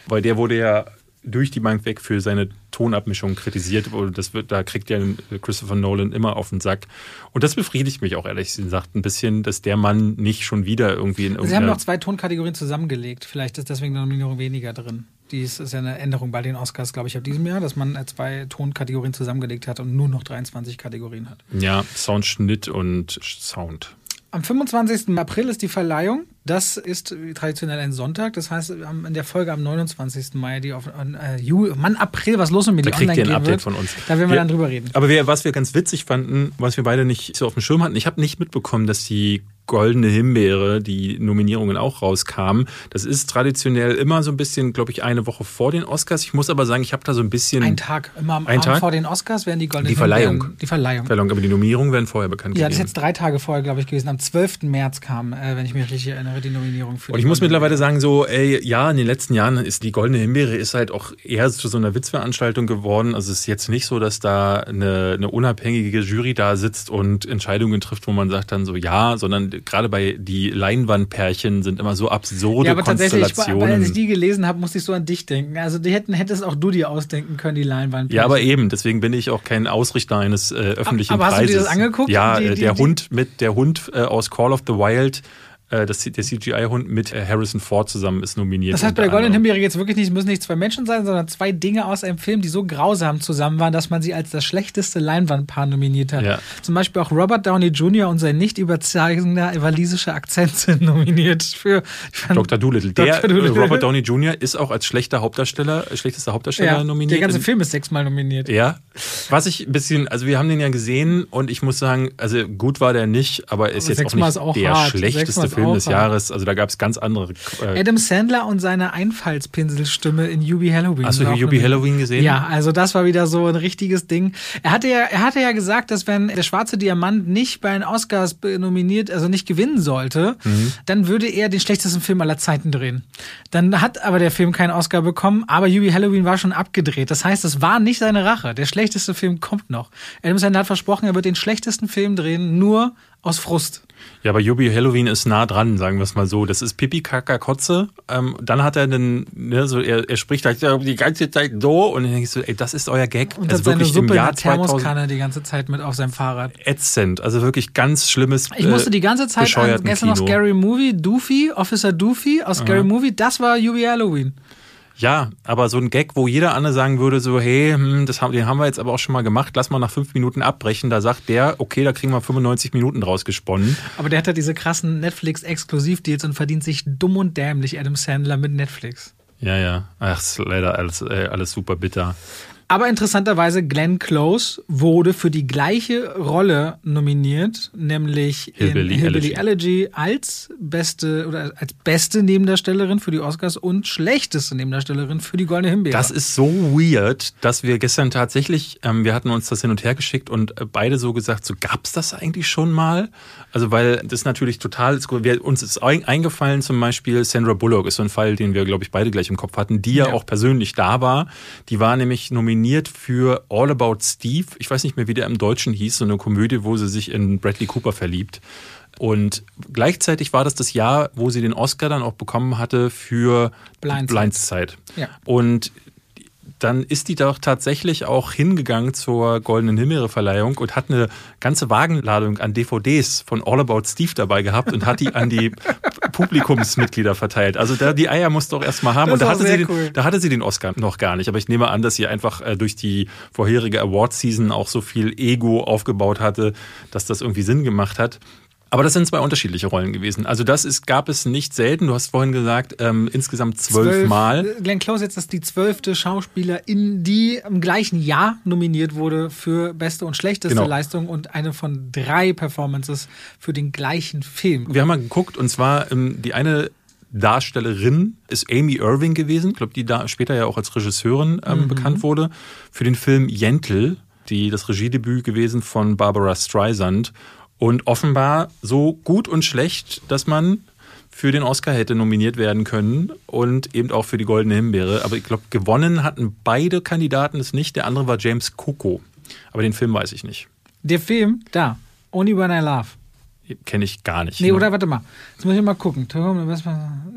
Speaker 2: weil der wurde ja durch die Bank weg für seine Tonabmischung kritisiert. Das wird, da kriegt ja Christopher Nolan immer auf den Sack. Und das befriedigt mich auch ehrlich gesagt ein bisschen, dass der Mann nicht schon wieder irgendwie in
Speaker 1: Sie haben
Speaker 2: irgendeiner...
Speaker 1: noch zwei Tonkategorien zusammengelegt. Vielleicht ist deswegen eine Nominierung weniger drin. Dies ist ja eine Änderung bei den Oscars, glaube ich, ab diesem Jahr, dass man äh, zwei Tonkategorien zusammengelegt hat und nur noch 23 Kategorien hat.
Speaker 2: ja, Sound, Schnitt und Sound.
Speaker 1: Am 25. April ist die Verleihung. Das ist traditionell ein Sonntag. Das heißt, in der Folge am 29. Mai, die auf äh, Juli, Mann, April, was los mit mir,
Speaker 2: da die online ihr ein Update wird, von uns.
Speaker 1: Da werden wir, wir dann drüber reden.
Speaker 2: Aber wir, was wir ganz witzig fanden, was wir beide nicht so auf dem Schirm hatten, ich habe nicht mitbekommen, dass die Goldene Himbeere, die Nominierungen auch rauskamen. Das ist traditionell immer so ein bisschen, glaube ich, eine Woche vor den Oscars. Ich muss aber sagen, ich habe da so ein bisschen.
Speaker 1: Ein Tag, immer am
Speaker 2: Abend Tag?
Speaker 1: vor den Oscars werden die Goldenen
Speaker 2: die Verleihung.
Speaker 1: Himbeeren. Die Verleihung.
Speaker 2: Verleihung. Aber die Nominierungen werden vorher bekannt
Speaker 1: Ja, das ist jetzt drei Tage vorher, glaube ich, gewesen. Am 12. März kam, äh, wenn ich mich richtig erinnere, die Nominierung
Speaker 2: für Und ich muss mittlerweile sagen, so, ey, ja, in den letzten Jahren ist die Goldene Himbeere ist halt auch eher zu so einer Witzveranstaltung geworden. Also es ist jetzt nicht so, dass da eine, eine unabhängige Jury da sitzt und Entscheidungen trifft, wo man sagt dann so, ja, sondern gerade bei die Leinwandpärchen sind immer so absurde ja, aber Konstellationen.
Speaker 1: Tatsächlich, als ich die gelesen habe, musste ich so an dich denken. Also die hätten, hättest auch du dir ausdenken können, die Leinwandpärchen.
Speaker 2: Ja, aber eben, deswegen bin ich auch kein Ausrichter eines äh, öffentlichen aber, aber Preises.
Speaker 1: Hast du dir das angeguckt?
Speaker 2: Ja, die, die, der die, Hund mit der Hund äh, aus Call of the Wild äh, das, der CGI-Hund mit äh, Harrison Ford zusammen ist nominiert.
Speaker 1: Das heißt, bei der Goldenen Himbeere jetzt wirklich nicht, müssen nicht zwei Menschen sein, sondern zwei Dinge aus einem Film, die so grausam zusammen waren, dass man sie als das schlechteste Leinwandpaar nominiert hat. Ja. Zum Beispiel auch Robert Downey Jr. und sein nicht überzeugender walisischer Akzent sind nominiert für
Speaker 2: Dr. Doolittle. Der Dr. Doolittle. Robert Downey Jr. ist auch als schlechter Hauptdarsteller, äh, schlechtester Hauptdarsteller ja, nominiert.
Speaker 1: Der ganze Film ist sechsmal nominiert.
Speaker 2: Ja. Was ich ein bisschen, also wir haben den ja gesehen und ich muss sagen, also gut war der nicht, aber er ist aber jetzt auch nicht auch der hart. schlechteste Film des Jahres. Also da gab es ganz andere.
Speaker 1: Äh Adam Sandler und seine Einfallspinselstimme in Yubi Halloween.
Speaker 2: Hast du Yubi Halloween gesehen?
Speaker 1: Ja, also das war wieder so ein richtiges Ding. Er hatte ja, er hatte ja gesagt, dass wenn der schwarze Diamant nicht bei den Oscars nominiert, also nicht gewinnen sollte, mhm. dann würde er den schlechtesten Film aller Zeiten drehen. Dann hat aber der Film keinen Oscar bekommen, aber Yubi Halloween war schon abgedreht. Das heißt, es war nicht seine Rache. Der schlechteste Film kommt noch. Adam Sandler hat versprochen, er wird den schlechtesten Film drehen, nur aus Frust.
Speaker 2: Ja, aber Yubi Halloween ist nah dran, sagen wir es mal so. Das ist Pipi Kaka Kotze. Ähm, dann hat er einen, ne, so er, er spricht halt die ganze Zeit so und dann ich so, ey, das ist euer Gag.
Speaker 1: Und also wirklich Suppe im Jahr in der Thermoskanne die ganze Zeit mit auf seinem Fahrrad.
Speaker 2: Ätzend, also wirklich ganz schlimmes.
Speaker 1: Ich musste die ganze Zeit an, gestern noch Scary Movie, Doofy, Officer Doofy aus Scary Aha. Movie, das war Yubi Halloween.
Speaker 2: Ja, aber so ein Gag, wo jeder andere sagen würde, so, hey, hm, das haben, den haben wir jetzt aber auch schon mal gemacht, lass mal nach fünf Minuten abbrechen. Da sagt der, okay, da kriegen wir 95 Minuten draus gesponnen.
Speaker 1: Aber der hat ja diese krassen Netflix-Exklusivdeals und verdient sich dumm und dämlich Adam Sandler mit Netflix.
Speaker 2: Ja, ja. Ach, ist leider alles, äh, alles super bitter.
Speaker 1: Aber interessanterweise, Glenn Close wurde für die gleiche Rolle nominiert, nämlich
Speaker 2: Hillbilly
Speaker 1: in Hillbilly Elegy als beste oder als beste Nebendarstellerin für die Oscars und schlechteste Nebendarstellerin für die Goldene Himbeere.
Speaker 2: Das ist so weird, dass wir gestern tatsächlich, ähm, wir hatten uns das hin und her geschickt und äh, beide so gesagt, so gab's das eigentlich schon mal? Also weil das natürlich total, wir, uns ist eingefallen zum Beispiel Sandra Bullock ist so ein Fall, den wir glaube ich beide gleich im Kopf hatten, die ja, ja auch persönlich da war. Die war nämlich nominiert nominiert für All About Steve. Ich weiß nicht mehr, wie der im Deutschen hieß, so eine Komödie, wo sie sich in Bradley Cooper verliebt. Und gleichzeitig war das das Jahr, wo sie den Oscar dann auch bekommen hatte für Blindzeit. Blindzeit. Ja. Und dann ist die doch tatsächlich auch hingegangen zur Goldenen Himbeere-Verleihung und hat eine ganze Wagenladung an DVDs von All About Steve dabei gehabt und hat die an die Publikumsmitglieder verteilt. Also da, die Eier musste auch erstmal haben. Das und da hatte, sie den, cool. da hatte sie den Oscar noch gar nicht. Aber ich nehme an, dass sie einfach äh, durch die vorherige Award-Season auch so viel Ego aufgebaut hatte, dass das irgendwie Sinn gemacht hat. Aber das sind zwei unterschiedliche Rollen gewesen. Also das ist, gab es nicht selten. Du hast vorhin gesagt, ähm, insgesamt zwölf, zwölf Mal.
Speaker 1: Glenn Close jetzt ist die zwölfte Schauspielerin, die im gleichen Jahr nominiert wurde für beste und schlechteste genau. Leistung und eine von drei Performances für den gleichen Film.
Speaker 2: Wir haben mal geguckt und zwar ähm, die eine Darstellerin ist Amy Irving gewesen, ich glaube, die da später ja auch als Regisseurin ähm, mhm. bekannt wurde, für den Film Jentel, die das Regiedebüt gewesen von Barbara Streisand. Und offenbar so gut und schlecht, dass man für den Oscar hätte nominiert werden können und eben auch für die Goldene Himbeere. Aber ich glaube, gewonnen hatten beide Kandidaten es nicht. Der andere war James Coco. Aber den Film weiß ich nicht.
Speaker 1: Der Film, da, Only When I Love.
Speaker 2: Kenne ich gar nicht.
Speaker 1: Nee, ne? oder warte mal. Jetzt muss ich mal gucken.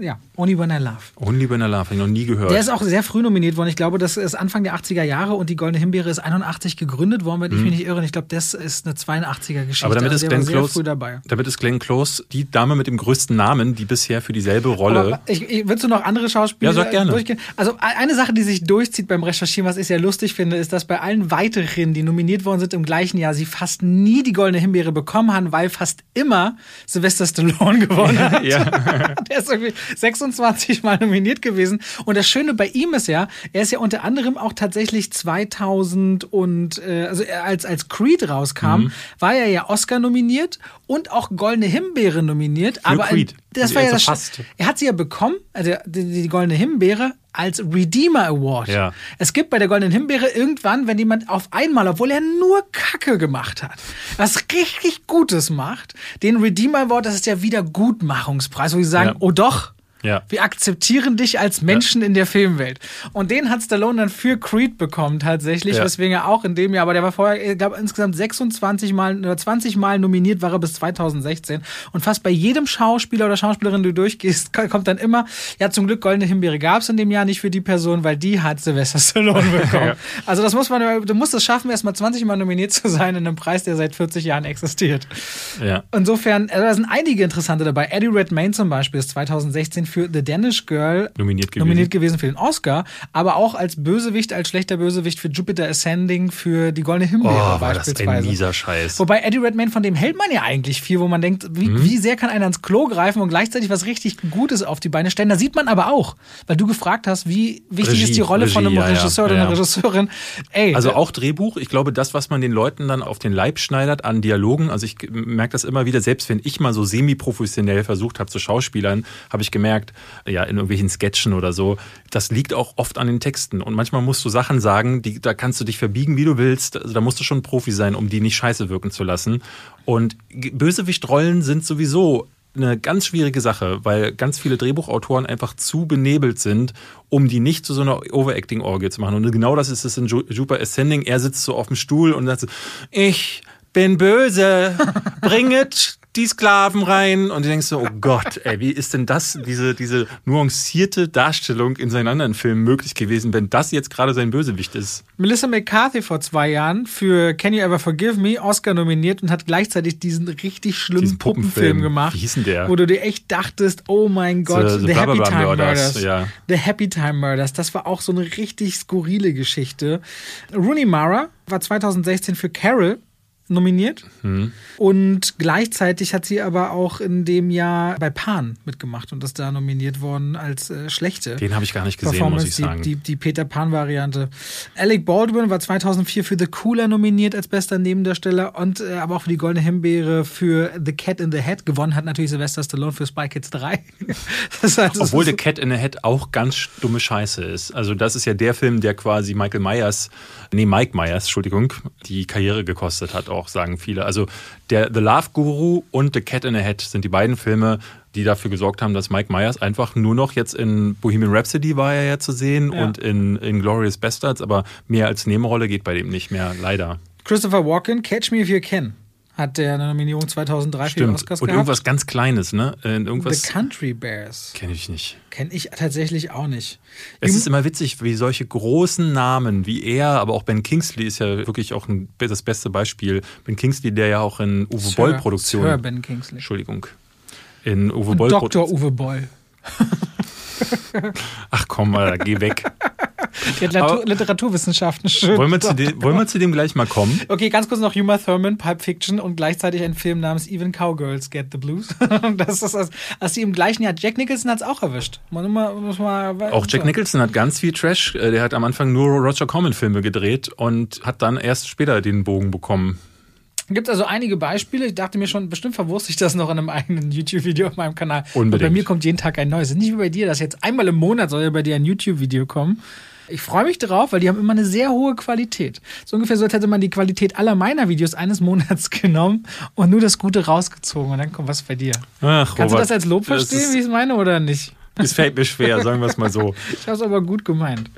Speaker 1: Ja, Only When I Love.
Speaker 2: Only When I Love, habe ich noch nie gehört.
Speaker 1: Der ist auch sehr früh nominiert worden. Ich glaube, das ist Anfang der 80er Jahre und die Goldene Himbeere ist 81 gegründet worden, wenn mhm. ich mich nicht irre. Ich glaube, das ist eine 82er Geschichte.
Speaker 2: Aber damit also ist, Glenn Close, damit ist Glenn Close die Dame mit dem größten Namen, die bisher für dieselbe Rolle. Aber
Speaker 1: ich, ich, willst du noch andere Schauspieler
Speaker 2: ja, sag gerne.
Speaker 1: durchgehen? Also eine Sache, die sich durchzieht beim Recherchieren, was ich sehr lustig finde, ist, dass bei allen weiteren, die nominiert worden sind im gleichen Jahr, sie fast nie die Goldene Himbeere bekommen haben, weil fast immer Sylvester Stallone gewonnen hat.
Speaker 2: Ja.
Speaker 1: Der ist irgendwie 26 Mal nominiert gewesen. Und das Schöne bei ihm ist ja, er ist ja unter anderem auch tatsächlich 2000 und, äh, also er- als, als Creed rauskam,
Speaker 2: Mhm.
Speaker 1: war er ja Oscar nominiert und auch Goldene Himbeere nominiert. aber
Speaker 2: Creed.
Speaker 1: das war ja
Speaker 2: Also
Speaker 1: das,
Speaker 2: fast.
Speaker 1: er hat sie ja bekommen, also die, die Goldene Himbeere, als Redeemer Award.
Speaker 2: Ja.
Speaker 1: Es gibt bei der Goldenen Himbeere irgendwann, wenn jemand auf einmal, obwohl er nur Kacke gemacht hat, was richtig Gutes macht, den Redeemer Award, das ist der Wiedergutmachungspreis, wo sie sagen,
Speaker 2: Ja.
Speaker 1: oh doch,
Speaker 2: Ja.
Speaker 1: wir akzeptieren dich als Menschen in der Filmwelt. Und den hat Stallone dann für Creed bekommen tatsächlich,
Speaker 2: Ja.
Speaker 1: weswegen er auch in dem Jahr, aber der war vorher, ich glaube, insgesamt 26 Mal oder 20 Mal nominiert war er bis 2016. Und fast bei jedem Schauspieler oder Schauspielerin, die du durchgehst, kommt dann immer, ja, zum Glück Goldene Himbeere gab es in dem Jahr nicht für die Person, weil die hat Sylvester Stallone bekommen.
Speaker 2: Ja.
Speaker 1: Also das muss man, du musst es schaffen, erst mal 20 Mal nominiert zu sein in einem Preis, der seit 40 Jahren existiert.
Speaker 2: Ja.
Speaker 1: Insofern, also da sind einige interessante dabei. Eddie Redmayne zum Beispiel ist 2016 für The Danish Girl
Speaker 2: Nominiert gewesen.
Speaker 1: nominiert gewesen für den Oscar, aber auch als Bösewicht, als schlechter Bösewicht für Jupiter Ascending für die Goldene Himbeere
Speaker 2: Oh, war das
Speaker 1: beispielsweise.
Speaker 2: ein mieser Scheiß.
Speaker 1: Wobei Eddie Redmayne, von dem hält man ja eigentlich viel, wo man denkt, wie,
Speaker 2: Mhm.
Speaker 1: wie sehr kann einer ins Klo greifen und gleichzeitig was richtig Gutes auf die Beine stellen. Da sieht man aber auch, weil du gefragt hast, wie wichtig
Speaker 2: Regie,
Speaker 1: ist die Rolle von einem
Speaker 2: Regie, ja,
Speaker 1: Regisseur oder
Speaker 2: ja,
Speaker 1: einer
Speaker 2: ja.
Speaker 1: Regisseurin. Ey,
Speaker 2: Also
Speaker 1: da-
Speaker 2: auch Drehbuch. Ich glaube, das, was man den Leuten dann auf den Leib schneidert an Dialogen, also ich merke das immer wieder, selbst wenn ich mal so semi-professionell versucht habe zu Schauspielern, habe ich gemerkt, ja, in irgendwelchen Sketchen oder so, das liegt auch oft an den Texten. Und manchmal musst du Sachen sagen, die, da kannst du dich verbiegen, wie du willst. Also da musst du schon Profi sein, um die nicht scheiße wirken zu lassen. Und Bösewichtrollen sind sowieso eine ganz schwierige Sache, weil ganz viele Drehbuchautoren einfach zu benebelt sind, um die nicht zu so einer Overacting-Orgie zu machen. Und genau das ist es in Ju- Jupiter Ascending. Er sitzt so auf dem Stuhl und sagt so, ich bin böse, bringet die Sklaven rein. Und du denkst so, oh Gott, ey, wie ist denn das, diese, diese nuancierte Darstellung in seinen anderen Filmen möglich gewesen, wenn das jetzt gerade sein Bösewicht ist?
Speaker 1: Melissa McCarthy vor zwei Jahren für Can You Ever Forgive Me Oscar nominiert und hat gleichzeitig diesen richtig schlimmen
Speaker 2: Diesen
Speaker 1: Puppenfilm,
Speaker 2: Puppenfilm.
Speaker 1: gemacht.
Speaker 2: Wie hieß denn der?
Speaker 1: Wo du dir echt dachtest, oh mein Gott,
Speaker 2: The-
Speaker 1: The,
Speaker 2: The
Speaker 1: Happy Time
Speaker 2: Murders,
Speaker 1: Murders.
Speaker 2: ja.
Speaker 1: The Happy Time Murders. Das war auch so eine richtig skurrile Geschichte. Rooney Mara war 2016 für Carol nominiert
Speaker 2: Hm.
Speaker 1: und gleichzeitig hat sie aber auch in dem Jahr bei Pan mitgemacht und ist da nominiert worden als äh, schlechte.
Speaker 2: Den habe ich gar nicht gesehen, muss ich sagen.
Speaker 1: Die, die, die Peter Pan-Variante. Alec Baldwin war 2004 für The Cooler nominiert als bester Nebendarsteller und äh, aber auch für die Goldene Himbeere für The Cat in the Hat. Gewonnen hat natürlich Sylvester Stallone für Spy Kids 3. das heißt,
Speaker 2: Obwohl The Cat in the Hat auch ganz dumme Scheiße ist. Also das ist ja der Film, der quasi Michael Myers, nee, Mike Myers, Entschuldigung, die Karriere gekostet hat, auch sagen viele. Also der The Love Guru und The Cat in the Hat sind die beiden Filme, die dafür gesorgt haben, dass Mike Myers einfach nur noch jetzt in Bohemian Rhapsody war er ja zu sehen
Speaker 1: Ja.
Speaker 2: und in, in Glorious Bastards, aber mehr als Nebenrolle geht bei dem nicht mehr, leider.
Speaker 1: Christopher Walken, Catch Me If You Can, hat der eine Nominierung 2003 für die
Speaker 2: Stimmt.
Speaker 1: Oscars
Speaker 2: Und
Speaker 1: gehabt.
Speaker 2: irgendwas ganz Kleines, ne? Äh,
Speaker 1: The
Speaker 2: Irgendwas
Speaker 1: Country Bears.
Speaker 2: kenne ich nicht.
Speaker 1: Kenne ich tatsächlich auch nicht.
Speaker 2: Es
Speaker 1: Die-
Speaker 2: ist immer witzig, wie solche großen Namen wie er, aber auch Ben Kingsley ist ja wirklich auch ein, das beste Beispiel. Ben Kingsley, der ja auch in Uwe
Speaker 1: Sir-
Speaker 2: Boll Produktion,
Speaker 1: Sir Ben Kingsley.
Speaker 2: Entschuldigung, in Uwe Boll
Speaker 1: Dr. Uwe Boll.
Speaker 2: Ach komm mal, geh weg.
Speaker 1: Literatur, Literaturwissenschaften schön.
Speaker 2: wollen, wir zu dem, wollen wir zu dem gleich mal kommen?
Speaker 1: Okay, ganz kurz noch Uma Thurman, Pulp Fiction und gleichzeitig ein Film namens Even Cowgirls Get the Blues. das ist das, als sie im gleichen Jahr, Jack Nicholson hat es auch erwischt. Man, muss man,
Speaker 2: Auch Jack Nicholson hat ganz viel Trash. Äh, Der hat am Anfang nur Roger Corman Filme gedreht und hat dann erst später den Bogen bekommen.
Speaker 1: Gibt also einige Beispiele. Ich dachte mir schon, bestimmt verwurste ich das noch in einem eigenen YouTube-Video auf meinem Kanal.
Speaker 2: Unbedingt.
Speaker 1: Und bei mir kommt jeden Tag ein neues. Nicht wie bei dir, dass jetzt einmal im Monat soll ja bei dir ein YouTube-Video kommen. Ich freue mich drauf, weil die haben immer eine sehr hohe Qualität. So ungefähr so, als hätte man die Qualität aller meiner Videos eines Monats genommen und nur das Gute rausgezogen und dann kommt was bei dir.
Speaker 2: Ach,
Speaker 1: Kannst du
Speaker 2: Robert,
Speaker 1: das als Lob verstehen, wie ich es meine, oder nicht?
Speaker 2: Es fällt mir schwer, sagen wir es mal so.
Speaker 1: Ich habe es aber gut gemeint.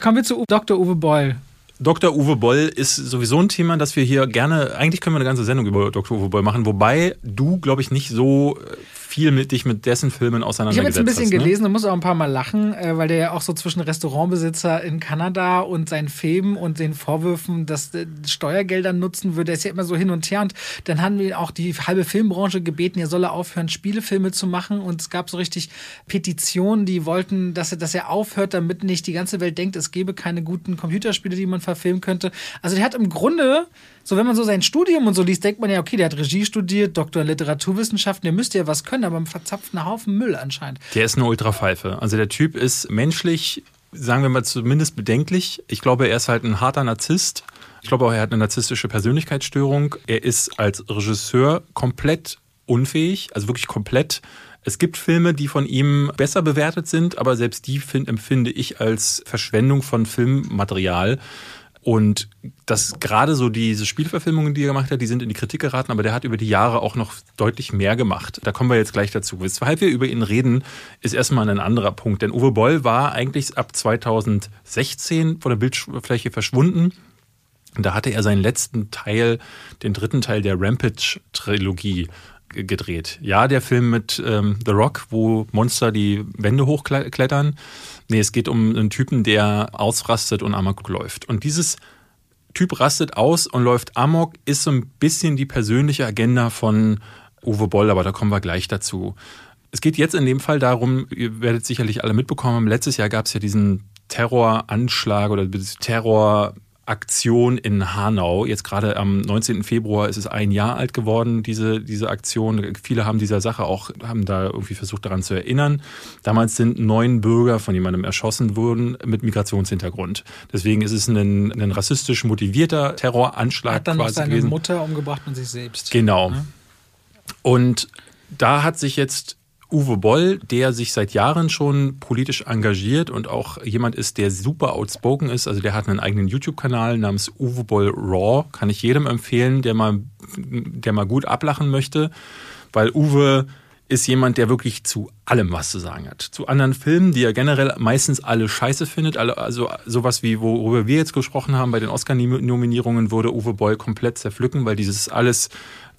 Speaker 1: Kommen wir zu Dr. Uwe Boll.
Speaker 2: Dr. Uwe Boll ist sowieso ein Thema, das wir hier gerne, eigentlich können wir eine ganze Sendung über Dr. Uwe Boll machen, wobei du, glaube ich, nicht so äh, viel mit dich mit dessen Filmen auseinandergesetzt
Speaker 1: Ich habe jetzt ein bisschen
Speaker 2: hast, ne?
Speaker 1: gelesen und muss auch ein paar Mal lachen, äh, weil der ja auch so zwischen Restaurantbesitzer in Kanada und seinen Filmen und den Vorwürfen, dass äh, Steuergelder nutzen würde, der ist ja immer so hin und her. Und dann haben wir auch die halbe Filmbranche gebeten, er solle aufhören, Spielefilme zu machen. Und es gab so richtig Petitionen, die wollten, dass er, dass er aufhört, damit nicht die ganze Welt denkt, es gäbe keine guten Computerspiele, die man verfilmen könnte. Also der hat im Grunde, so wenn man so sein Studium und so liest, denkt man ja, okay, der hat Regie studiert, Doktor in Literaturwissenschaften, der müsste ja was können, aber verzapft einen Haufen Müll anscheinend.
Speaker 2: Der ist eine Ultrapfeife. Also der Typ ist menschlich, sagen wir mal zumindest bedenklich. Ich glaube, er ist halt ein harter Narzisst. Ich glaube auch, er hat eine narzisstische Persönlichkeitsstörung. Er ist als Regisseur komplett unfähig, also wirklich komplett. Es gibt Filme, die von ihm besser bewertet sind, aber selbst die find, empfinde ich als Verschwendung von Filmmaterial. Und das gerade so diese Spielverfilmungen, die er gemacht hat, die sind in die Kritik geraten, aber der hat über die Jahre auch noch deutlich mehr gemacht. Da kommen wir jetzt gleich dazu. Weshalb wir über ihn reden, ist erstmal ein anderer Punkt. Denn Uwe Boll war eigentlich ab 2016 von der Bildfläche verschwunden. Da hatte er seinen letzten Teil, den dritten Teil der Rampage-Trilogie gedreht. Ja, der Film mit ähm, The Rock, wo Monster die Wände hochklettern. Nee, es geht um einen Typen, der ausrastet und Amok läuft. Und dieses Typ rastet aus und läuft Amok ist so ein bisschen die persönliche Agenda von Uwe Boll, aber da kommen wir gleich dazu. Es geht jetzt in dem Fall darum, ihr werdet sicherlich alle mitbekommen letztes Jahr gab es ja diesen Terroranschlag oder Terror Aktion in Hanau. Jetzt gerade am 19. Februar ist es ein Jahr alt geworden, diese, diese Aktion. Viele haben dieser Sache auch, haben da irgendwie versucht daran zu erinnern. Damals sind neun Bürger von jemandem erschossen worden mit Migrationshintergrund. Deswegen ist es ein, ein rassistisch motivierter Terroranschlag
Speaker 1: Hat dann
Speaker 2: quasi
Speaker 1: noch seine
Speaker 2: gewesen.
Speaker 1: Mutter umgebracht und sich selbst.
Speaker 2: Genau.
Speaker 1: Ja.
Speaker 2: Und da hat sich jetzt Uwe Boll, der sich seit Jahren schon politisch engagiert und auch jemand ist, der super outspoken ist. Also der hat einen eigenen YouTube-Kanal namens Uwe Boll Raw. Kann ich jedem empfehlen, der mal, der mal gut ablachen möchte. Weil Uwe ist jemand, der wirklich zu allem was zu sagen hat. Zu anderen Filmen, die er generell meistens alle scheiße findet. Also sowas wie, worüber wir jetzt gesprochen haben, bei den Oscar-Nominierungen würde Uwe Boll komplett zerpflücken, weil dieses alles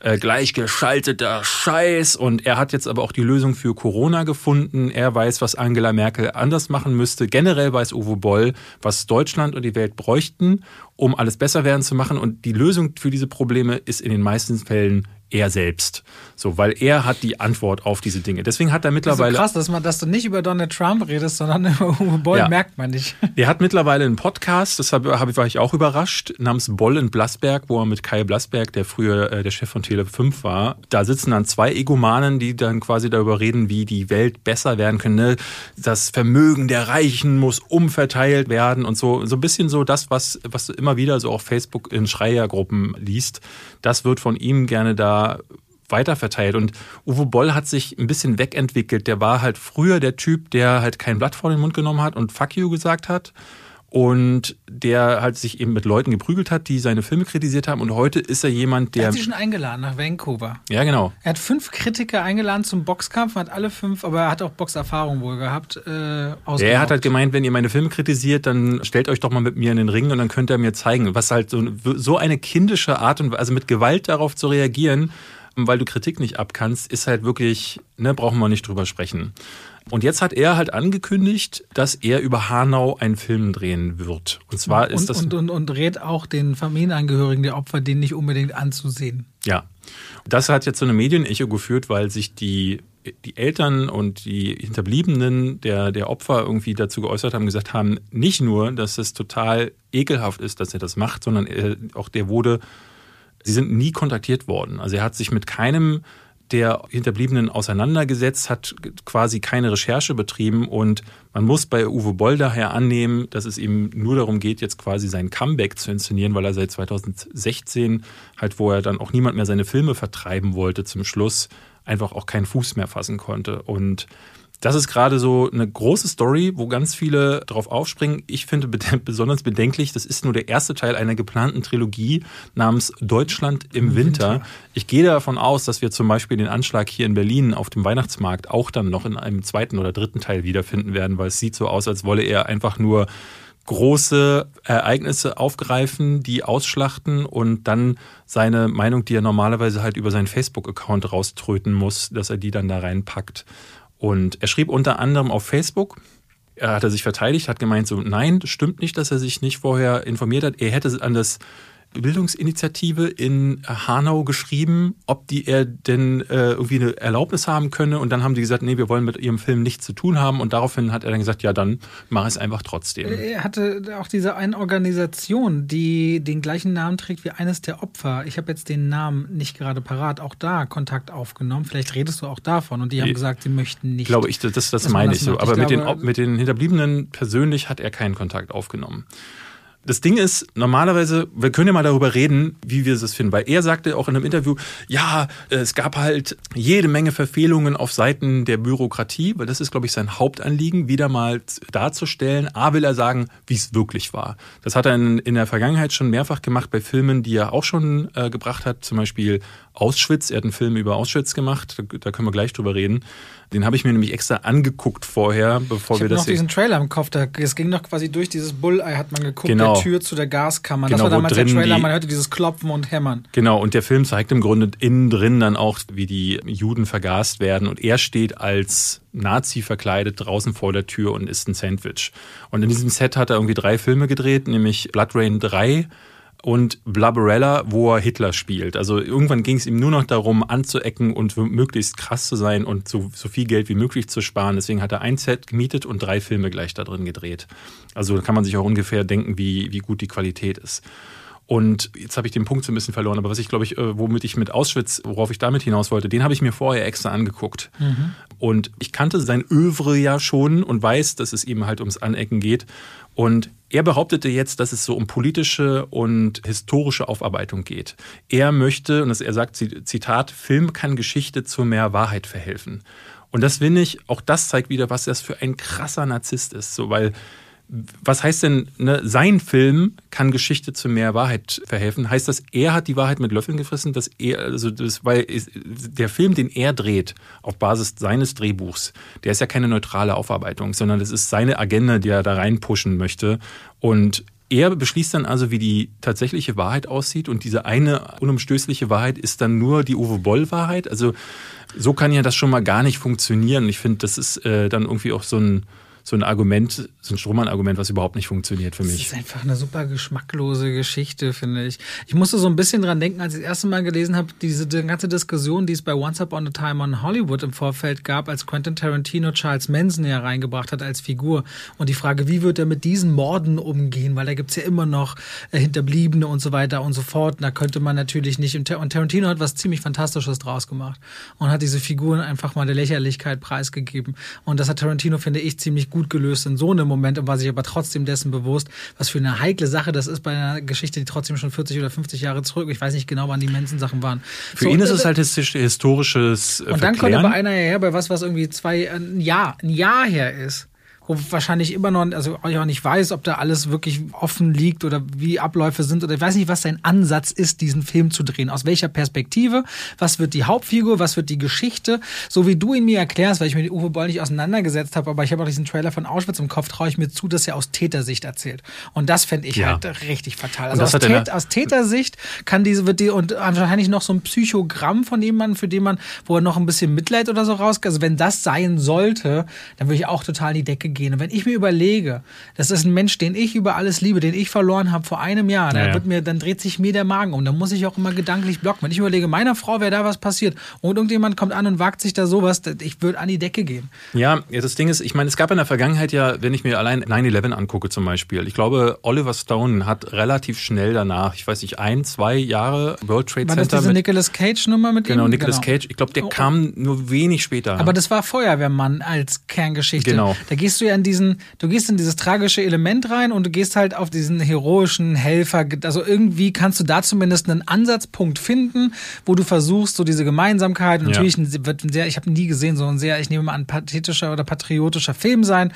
Speaker 2: äh, gleichgeschalteter Scheiß und er hat jetzt aber auch die Lösung für Corona gefunden. Er weiß, was Angela Merkel anders machen müsste. Generell weiß Uwe Boll, was Deutschland und die Welt bräuchten, um alles besser werden zu machen. Und die Lösung für diese Probleme ist in den meisten Fällen er selbst. So, weil er hat die Antwort auf diese Dinge. Deswegen hat er
Speaker 1: Das
Speaker 2: mittlerweile.
Speaker 1: krass, dass, man, dass du nicht über Donald Trump redest, sondern über Uwe Boll,
Speaker 2: Ja.
Speaker 1: merkt man nicht.
Speaker 2: Der hat mittlerweile einen Podcast, deshalb war ich auch überrascht, namens Boll in Blasberg, wo er mit Kai Blasberg, der früher äh, der Chef von Tele 5 war, da sitzen dann zwei Egomanen, die dann quasi darüber reden, wie die Welt besser werden könnte. Ne? Das Vermögen der Reichen muss umverteilt werden und so. So ein bisschen so das, was, was du immer wieder so auf Facebook in Schreiergruppen liest. Das wird von ihm gerne da weiterverteilt. Und Uwe Boll hat sich ein bisschen wegentwickelt. Der war halt früher der Typ, der halt kein Blatt vor den Mund genommen hat und Fuck you gesagt hat. Und der halt sich eben mit Leuten geprügelt hat, die seine Filme kritisiert haben. Und heute ist er jemand,
Speaker 1: Er
Speaker 2: der.
Speaker 1: hat sie schon eingeladen nach Vancouver.
Speaker 2: Ja, genau.
Speaker 1: Er hat fünf Kritiker eingeladen zum Boxkampf, hat alle fünf, aber er hat auch Boxerfahrung wohl gehabt. Äh,
Speaker 2: Er hat halt gemeint, wenn ihr meine Filme kritisiert, dann stellt euch doch mal mit mir in den Ring und dann könnt ihr mir zeigen, was halt so, so eine kindische Art und also mit Gewalt darauf zu reagieren, weil du Kritik nicht abkannst, ist halt wirklich, ne, brauchen wir nicht drüber sprechen. Und jetzt hat er halt angekündigt, dass er über Hanau einen Film drehen wird. Und zwar ist
Speaker 1: und,
Speaker 2: das
Speaker 1: und, und, und rät auch den Familienangehörigen der Opfer, den nicht unbedingt anzusehen.
Speaker 2: Ja. Das hat jetzt so eine Medienecho geführt, weil sich die, die Eltern und die Hinterbliebenen der, der Opfer irgendwie dazu geäußert haben, gesagt haben, nicht nur, dass es total ekelhaft ist, dass er das macht, sondern er, auch der wurde, sie sind nie kontaktiert worden. Also er hat sich mit keinem der Hinterbliebenen auseinandergesetzt, hat quasi keine Recherche betrieben und man muss bei Uwe Boll daher annehmen, dass es ihm nur darum geht, jetzt quasi sein Comeback zu inszenieren, weil er seit 2016 halt, wo er dann auch niemand mehr seine Filme vertreiben wollte zum Schluss, einfach auch keinen Fuß mehr fassen konnte. Und das ist gerade so eine große Story, wo ganz viele drauf aufspringen. Ich finde besonders bedenklich, das ist nur der erste Teil einer geplanten Trilogie namens Deutschland im Winter. Ich gehe davon aus, dass wir zum Beispiel den Anschlag hier in Berlin auf dem Weihnachtsmarkt auch dann noch in einem zweiten oder dritten Teil wiederfinden werden, weil es sieht so aus, als wolle er einfach nur große Ereignisse aufgreifen, die ausschlachten und dann seine Meinung, die er normalerweise halt über seinen Facebook-Account rauströten muss, dass er die dann da reinpackt. Und er schrieb unter anderem auf Facebook, er hat er sich verteidigt, hat gemeint so, nein, stimmt nicht, dass er sich nicht vorher informiert hat. Er hätte an das Bildungsinitiative in Hanau geschrieben, ob die er denn äh, irgendwie eine Erlaubnis haben könne. Und dann haben die gesagt, nee, wir wollen mit ihrem Film nichts zu tun haben. Und daraufhin hat er dann gesagt, ja, dann mach es einfach trotzdem.
Speaker 1: Er hatte auch diese eine Organisation, die den gleichen Namen trägt wie eines der Opfer. Ich habe jetzt den Namen nicht gerade parat. Auch da Kontakt aufgenommen. Vielleicht redest du auch davon. Und die haben gesagt, sie möchten nicht.
Speaker 2: Glaube ich, das, das meine ich so. Aber ich mit, glaube, den, mit den Hinterbliebenen persönlich hat er keinen Kontakt aufgenommen das Ding ist, normalerweise, wir können ja mal darüber reden, wie wir es finden, weil er sagte auch in einem Interview, ja, es gab halt jede Menge Verfehlungen auf Seiten der Bürokratie, weil das ist, glaube ich, sein Hauptanliegen, wieder mal darzustellen. A will er sagen, wie es wirklich war. Das hat er in, in, der Vergangenheit schon mehrfach gemacht bei Filmen, die er auch schon äh, gebracht hat, zum Beispiel Auschwitz. Er hat einen Film über Auschwitz gemacht, da, können wir gleich drüber reden. Den habe ich mir nämlich extra angeguckt vorher, bevor
Speaker 1: ich
Speaker 2: wir das.
Speaker 1: noch diesen Trailer im Kopf. Es ging noch quasi durch dieses Bulleye, hat man geguckt, genau. der Tür zu der Gaskammer. Genau, das war damals der Trailer, man hörte dieses Klopfen und Hämmern.
Speaker 2: Genau, und der Film zeigt im Grunde innen drin dann auch, wie die Juden vergast werden. Und er steht als Nazi verkleidet draußen vor der Tür und isst ein Sandwich. Und in diesem Set hat er irgendwie drei Filme gedreht, nämlich Blood Rain 3 und Blubberella, wo er Hitler spielt. Also irgendwann ging es ihm nur noch darum, anzuecken und möglichst krass zu sein und so, so viel Geld wie möglich zu sparen. Deswegen hat er ein Set gemietet und drei Filme gleich da drin gedreht. Also da kann man sich auch ungefähr denken, wie, wie gut die Qualität ist. Und jetzt habe ich den Punkt so ein bisschen verloren, aber was ich glaube ich, äh, womit ich mit Auschwitz, worauf ich damit hinaus wollte, den habe ich mir vorher extra angeguckt. Mhm. Und ich kannte sein Övre ja schon und weiß, dass es ihm halt ums Anecken geht. Und er behauptete jetzt, dass es so um politische und historische Aufarbeitung geht. Er möchte, und er sagt, Zitat, Film kann Geschichte zu mehr Wahrheit verhelfen. Und das finde ich, auch das zeigt wieder, was das für ein krasser Narzisst ist. So, weil was heißt denn, ne, sein Film kann Geschichte zu mehr Wahrheit verhelfen? Heißt das, er hat die Wahrheit mit Löffeln gefressen, dass er, also das, weil der Film, den er dreht, auf Basis seines Drehbuchs, der ist ja keine neutrale Aufarbeitung, sondern das ist seine Agenda, die er da reinpushen möchte. Und er beschließt dann also, wie die tatsächliche Wahrheit aussieht und diese eine unumstößliche Wahrheit ist dann nur die Uwe Boll-Wahrheit. Also so kann ja das schon mal gar nicht funktionieren. Ich finde, das ist äh, dann irgendwie auch so ein so ein Argument, so ein Strohmann-Argument, was überhaupt nicht funktioniert für mich.
Speaker 1: Das ist einfach eine super geschmacklose Geschichte, finde ich. Ich musste so ein bisschen dran denken, als ich das erste Mal gelesen habe, diese ganze Diskussion, die es bei Once Upon a Time on Hollywood im Vorfeld gab, als Quentin Tarantino Charles Manson ja reingebracht hat als Figur. Und die Frage, wie wird er mit diesen Morden umgehen? Weil da gibt es ja immer noch äh, Hinterbliebene und so weiter und so fort. Und da könnte man natürlich nicht. Und Tarantino hat was ziemlich Fantastisches draus gemacht und hat diese Figuren einfach mal der Lächerlichkeit preisgegeben. Und das hat Tarantino, finde ich, ziemlich gut gelöst in so einem Moment und war sich aber trotzdem dessen bewusst, was für eine heikle Sache das ist bei einer Geschichte, die trotzdem schon 40 oder 50 Jahre zurück, ich weiß nicht genau, wann die Mensen-Sachen waren.
Speaker 2: Für so, ihn ist es halt historisches
Speaker 1: äh, Und dann kommt aber einer her bei was, was irgendwie zwei, ein Jahr, ein Jahr her ist wo wahrscheinlich immer noch, also ich auch nicht weiß, ob da alles wirklich offen liegt oder wie Abläufe sind oder ich weiß nicht, was sein Ansatz ist, diesen Film zu drehen. Aus welcher Perspektive? Was wird die Hauptfigur? Was wird die Geschichte? So wie du ihn mir erklärst, weil ich mir die Uwe Boll nicht auseinandergesetzt habe, aber ich habe auch diesen Trailer von Auschwitz im Kopf, traue ich mir zu, dass er aus Tätersicht erzählt. Und das fände ich ja. halt richtig fatal. Also aus, Tät, aus, Tätersicht kann diese, wird die, und wahrscheinlich noch so ein Psychogramm von jemandem, für den man, wo er noch ein bisschen Mitleid oder so rausgeht. Also wenn das sein sollte, dann würde ich auch total in die Decke gehen. Und wenn ich mir überlege, das ist ein Mensch, den ich über alles liebe, den ich verloren habe vor einem Jahr, dann, wird mir, dann dreht sich mir der Magen um. Dann muss ich auch immer gedanklich blocken. Wenn ich überlege, meiner Frau wäre da was passiert und irgendjemand kommt an und wagt sich da sowas, ich würde an die Decke gehen.
Speaker 2: Ja, das Ding ist, ich meine, es gab in der Vergangenheit ja, wenn ich mir allein 9-11 angucke zum Beispiel, ich glaube, Oliver Stone hat relativ schnell danach, ich weiß nicht, ein, zwei Jahre World Trade
Speaker 1: war
Speaker 2: Center.
Speaker 1: Das diese Nicolas Cage-Nummer mit
Speaker 2: genau,
Speaker 1: ihm?
Speaker 2: Nicolas genau, Nicolas Cage. Ich glaube, der oh. kam nur wenig später.
Speaker 1: Aber das war Feuerwehrmann als Kerngeschichte.
Speaker 2: Genau.
Speaker 1: Da gehst du ja in diesen du gehst in dieses tragische Element rein und du gehst halt auf diesen heroischen Helfer. Also irgendwie kannst du da zumindest einen Ansatzpunkt finden, wo du versuchst, so diese Gemeinsamkeit. Und natürlich ja. wird ein sehr, ich habe nie gesehen, so ein sehr, ich nehme mal an, pathetischer oder patriotischer Film sein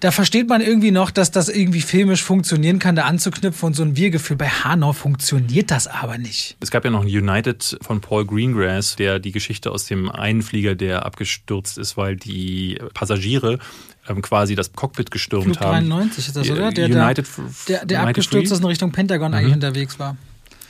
Speaker 1: da versteht man irgendwie noch, dass das irgendwie filmisch funktionieren kann, da anzuknüpfen und so ein Wir-Gefühl. Bei Hanau funktioniert das aber nicht.
Speaker 2: Es gab ja noch ein United von Paul Greengrass, der die Geschichte aus dem einen Flieger, der abgestürzt ist, weil die Passagiere ähm, quasi das Cockpit gestürmt
Speaker 1: Flug
Speaker 2: haben.
Speaker 1: 93 ist das, oder? Der,
Speaker 2: United,
Speaker 1: der, der
Speaker 2: United
Speaker 1: abgestürzt ist in Richtung Pentagon eigentlich unterwegs war.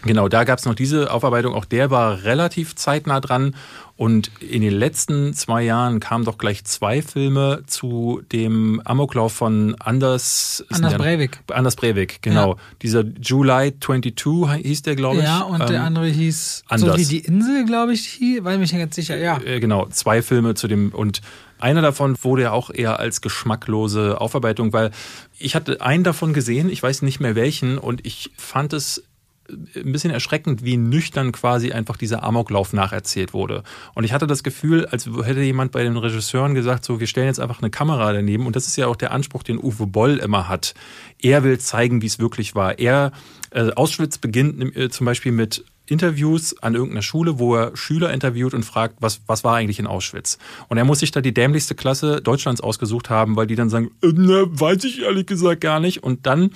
Speaker 2: Genau, da gab es noch diese Aufarbeitung. Auch der war relativ zeitnah dran. Und in den letzten zwei Jahren kamen doch gleich zwei Filme zu dem Amoklauf von Anders,
Speaker 1: Anders
Speaker 2: der-
Speaker 1: Breivik.
Speaker 2: Anders Breivik, genau.
Speaker 1: Ja.
Speaker 2: Dieser July 22 hieß der, glaube ich.
Speaker 1: Ja, und der
Speaker 2: Ähm,
Speaker 1: andere hieß so
Speaker 2: anders.
Speaker 1: wie die Insel, glaube ich, hieß, weil mich nicht ganz sicher, ja.
Speaker 2: Äh, genau, zwei Filme zu dem und einer davon wurde ja auch eher als geschmacklose Aufarbeitung, weil ich hatte einen davon gesehen, ich weiß nicht mehr welchen und ich fand es ein bisschen erschreckend, wie nüchtern quasi einfach dieser Amoklauf nacherzählt wurde. Und ich hatte das Gefühl, als hätte jemand bei den Regisseuren gesagt, so, wir stellen jetzt einfach eine Kamera daneben. Und das ist ja auch der Anspruch, den Uwe Boll immer hat. Er will zeigen, wie es wirklich war. Er, äh, Auschwitz beginnt äh, zum Beispiel mit Interviews an irgendeiner Schule, wo er Schüler interviewt und fragt, was, was war eigentlich in Auschwitz? Und er muss sich da die dämlichste Klasse Deutschlands ausgesucht haben, weil die dann sagen, äh, ne, weiß ich ehrlich gesagt gar nicht. Und dann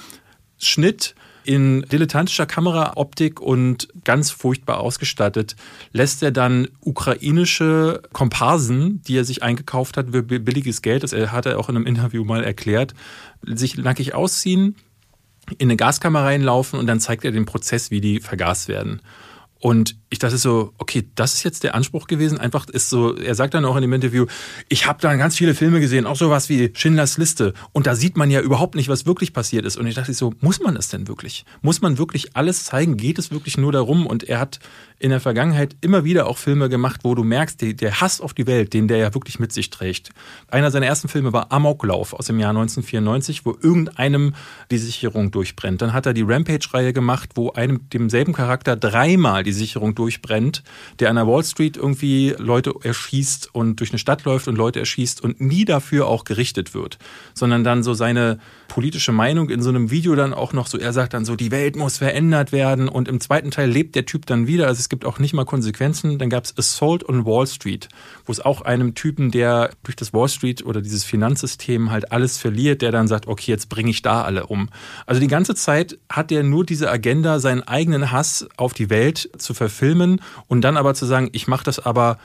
Speaker 2: Schnitt in dilettantischer Kameraoptik und ganz furchtbar ausgestattet, lässt er dann ukrainische Komparsen, die er sich eingekauft hat für billiges Geld, das hat er auch in einem Interview mal erklärt, sich nackig ausziehen, in eine Gaskammer reinlaufen und dann zeigt er den Prozess, wie die vergast werden. Und ich dachte so, okay, das ist jetzt der Anspruch gewesen. Einfach ist so, er sagt dann auch in dem Interview, ich habe da ganz viele Filme gesehen, auch sowas wie Schindlers Liste. Und da sieht man ja überhaupt nicht, was wirklich passiert ist. Und ich dachte so, muss man das denn wirklich? Muss man wirklich alles zeigen? Geht es wirklich nur darum? Und er hat in der Vergangenheit immer wieder auch Filme gemacht, wo du merkst, die, der Hass auf die Welt, den der ja wirklich mit sich trägt. Einer seiner ersten Filme war Amoklauf aus dem Jahr 1994, wo irgendeinem die Sicherung durchbrennt. Dann hat er die Rampage-Reihe gemacht, wo einem demselben Charakter dreimal die Sicherung durchbrennt, der an der Wall Street irgendwie Leute erschießt und durch eine Stadt läuft und Leute erschießt und nie dafür auch gerichtet wird, sondern dann so seine politische Meinung in so einem Video dann auch noch so, er sagt dann so, die Welt muss verändert werden und im zweiten Teil lebt der Typ dann wieder, also gibt auch nicht mal Konsequenzen. Dann gab es Assault on Wall Street, wo es auch einem Typen, der durch das Wall Street oder dieses Finanzsystem halt alles verliert, der dann sagt, okay, jetzt bringe ich da alle um. Also die ganze Zeit hat er nur diese Agenda, seinen eigenen Hass auf die Welt zu verfilmen und dann aber zu sagen, ich mache das aber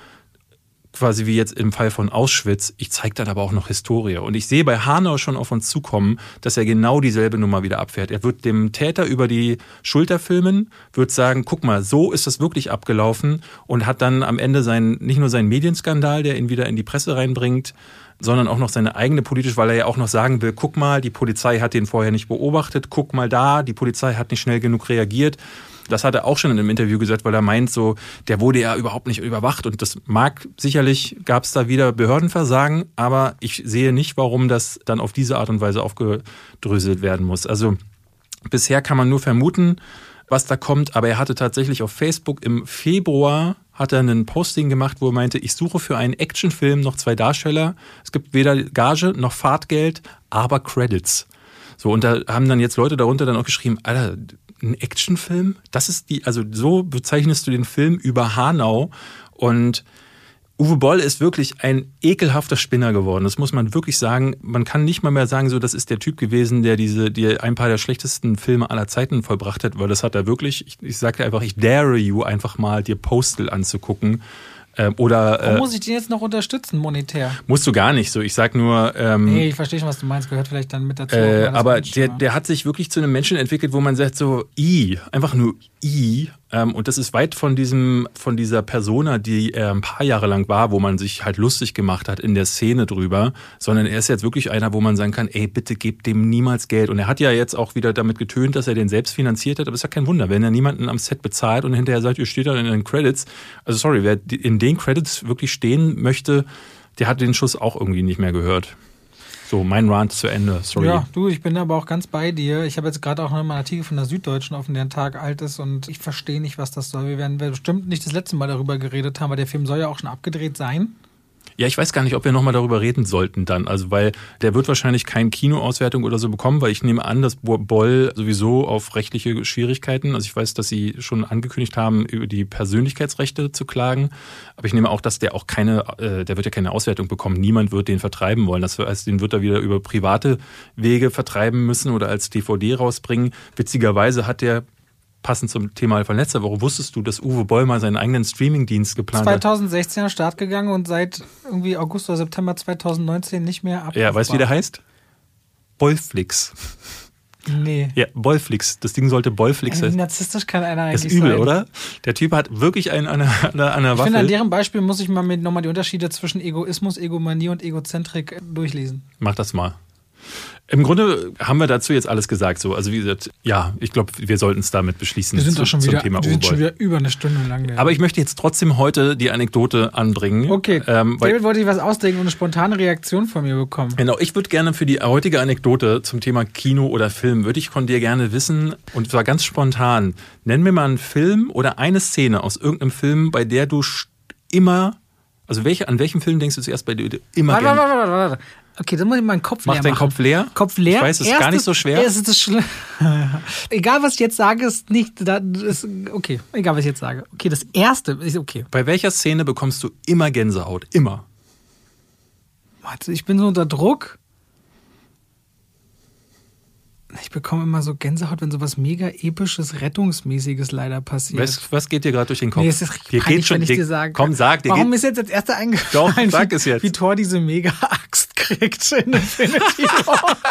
Speaker 2: quasi wie jetzt im Fall von Auschwitz, ich zeige dann aber auch noch Historie. Und ich sehe bei Hanau schon auf uns zukommen, dass er genau dieselbe Nummer wieder abfährt. Er wird dem Täter über die Schulter filmen, wird sagen, guck mal, so ist das wirklich abgelaufen und hat dann am Ende sein, nicht nur seinen Medienskandal, der ihn wieder in die Presse reinbringt, sondern auch noch seine eigene politische, weil er ja auch noch sagen will, guck mal, die Polizei hat den vorher nicht beobachtet, guck mal da, die Polizei hat nicht schnell genug reagiert. Das hat er auch schon in einem Interview gesagt, weil er meint, so, der wurde ja überhaupt nicht überwacht. Und das mag sicherlich, gab es da wieder Behördenversagen, aber ich sehe nicht, warum das dann auf diese Art und Weise aufgedröselt werden muss. Also bisher kann man nur vermuten, was da kommt, aber er hatte tatsächlich auf Facebook im Februar hat er einen Posting gemacht, wo er meinte, ich suche für einen Actionfilm noch zwei Darsteller. Es gibt weder Gage noch Fahrtgeld, aber Credits. So, und da haben dann jetzt Leute darunter dann auch geschrieben, Alter, ein Actionfilm? Das ist die, also so bezeichnest du den Film über Hanau und Uwe Boll ist wirklich ein ekelhafter Spinner geworden. Das muss man wirklich sagen. Man kann nicht mal mehr sagen, so das ist der Typ gewesen, der diese, die ein paar der schlechtesten Filme aller Zeiten vollbracht hat, weil das hat er wirklich. Ich, ich sage einfach, ich dare you einfach mal dir Postal anzugucken. Ähm, oder
Speaker 1: Warum
Speaker 2: äh,
Speaker 1: muss ich den jetzt noch unterstützen, monetär?
Speaker 2: musst du gar nicht so. Ich sag nur. Ähm,
Speaker 1: Nee, ich verstehe schon, was du meinst. Gehört vielleicht dann mit dazu.
Speaker 2: äh, aber
Speaker 1: Mensch,
Speaker 2: der,
Speaker 1: ja.
Speaker 2: der hat sich wirklich zu einem Menschen entwickelt, wo man sagt so, i, einfach nur i. Ähm, und das ist weit von diesem, von dieser Persona, die er ein paar Jahre lang war, wo man sich halt lustig gemacht hat in der Szene drüber, sondern er ist jetzt wirklich einer, wo man sagen kann, ey, bitte gebt dem niemals Geld. Und er hat ja jetzt auch wieder damit getönt, dass er den selbst finanziert hat, aber ist ja kein Wunder, wenn er niemanden am Set bezahlt und hinterher sagt, ihr steht da in den Credits. Also sorry, wer in den Credits wirklich stehen möchte, der hat den Schuss auch irgendwie nicht mehr gehört. So, mein Rant zu Ende. Sorry.
Speaker 1: Ja, du, ich bin aber auch ganz bei dir. Ich habe jetzt gerade auch noch mal einen Artikel von der Süddeutschen offen, der ein Tag alt ist und ich verstehe nicht, was das soll. Wir werden bestimmt nicht das letzte Mal darüber geredet haben, weil der Film soll ja auch schon abgedreht sein.
Speaker 2: Ja, ich weiß gar nicht, ob wir nochmal darüber reden sollten dann. Also, weil der wird wahrscheinlich keine Kinoauswertung oder so bekommen, weil ich nehme an, dass Boll sowieso auf rechtliche Schwierigkeiten, also ich weiß, dass sie schon angekündigt haben, über die Persönlichkeitsrechte zu klagen. Aber ich nehme auch, dass der auch keine, äh, der wird ja keine Auswertung bekommen. Niemand wird den vertreiben wollen. Das heißt, den wird er wieder über private Wege vertreiben müssen oder als DVD rausbringen. Witzigerweise hat der passend zum Thema von letzter Woche, wusstest du, dass Uwe Boll mal seinen eigenen Streamingdienst geplant
Speaker 1: 2016 hat? 2016 Start gegangen und seit irgendwie August oder September 2019 nicht mehr
Speaker 2: ab. Ja, weißt du, wie der heißt? Bollflix.
Speaker 1: Nee.
Speaker 2: Ja, Bollflix. Das Ding sollte Bollflix
Speaker 1: heißen. Narzisstisch kann einer
Speaker 2: eigentlich Ist übel, sein. oder? Der Typ hat wirklich einen an der, an der
Speaker 1: ich
Speaker 2: Waffe.
Speaker 1: finde, an deren Beispiel muss ich mal mit nochmal die Unterschiede zwischen Egoismus, Egomanie und Egozentrik durchlesen.
Speaker 2: Mach das mal. Im Grunde haben wir dazu jetzt alles gesagt. So, also wie gesagt, ja, ich glaube, wir sollten es damit beschließen.
Speaker 1: Wir sind zu, doch schon wieder, Thema wir sind schon wieder über eine Stunde lang.
Speaker 2: Ja. Aber ich möchte jetzt trotzdem heute die Anekdote anbringen.
Speaker 1: Okay. Ähm, David wollte ich was ausdenken und eine spontane Reaktion von mir bekommen.
Speaker 2: Genau, ich würde gerne für die heutige Anekdote zum Thema Kino oder Film, würde ich von dir gerne wissen, und zwar ganz spontan, nenn mir mal einen Film oder eine Szene aus irgendeinem Film, bei der du immer also welche, an welchem Film denkst du zuerst bei dir immer warte, warte, warte, warte.
Speaker 1: Okay, dann muss ich meinen Kopf
Speaker 2: Mach
Speaker 1: leer
Speaker 2: Mach deinen Kopf leer?
Speaker 1: Kopf leer.
Speaker 2: Ich weiß, es ist gar nicht so schwer.
Speaker 1: Ist schl egal, was ich jetzt sage, ist nicht. Ist, okay, egal, was ich jetzt sage. Okay, das erste ist okay.
Speaker 2: Bei welcher Szene bekommst du immer Gänsehaut? Immer.
Speaker 1: Warte, ich bin so unter Druck. Ich bekomme immer so Gänsehaut, wenn so was mega episches, rettungsmäßiges leider passiert.
Speaker 2: Was, was geht dir gerade durch den Kopf?
Speaker 1: Nee, es ist dir geht schon, wenn ich dir sage.
Speaker 2: Komm, sag.
Speaker 1: Dir Warum ist jetzt als erster eingefallen,
Speaker 2: Doch, sag es jetzt.
Speaker 1: wie Thor diese mega Axt kriegt in Infinity War?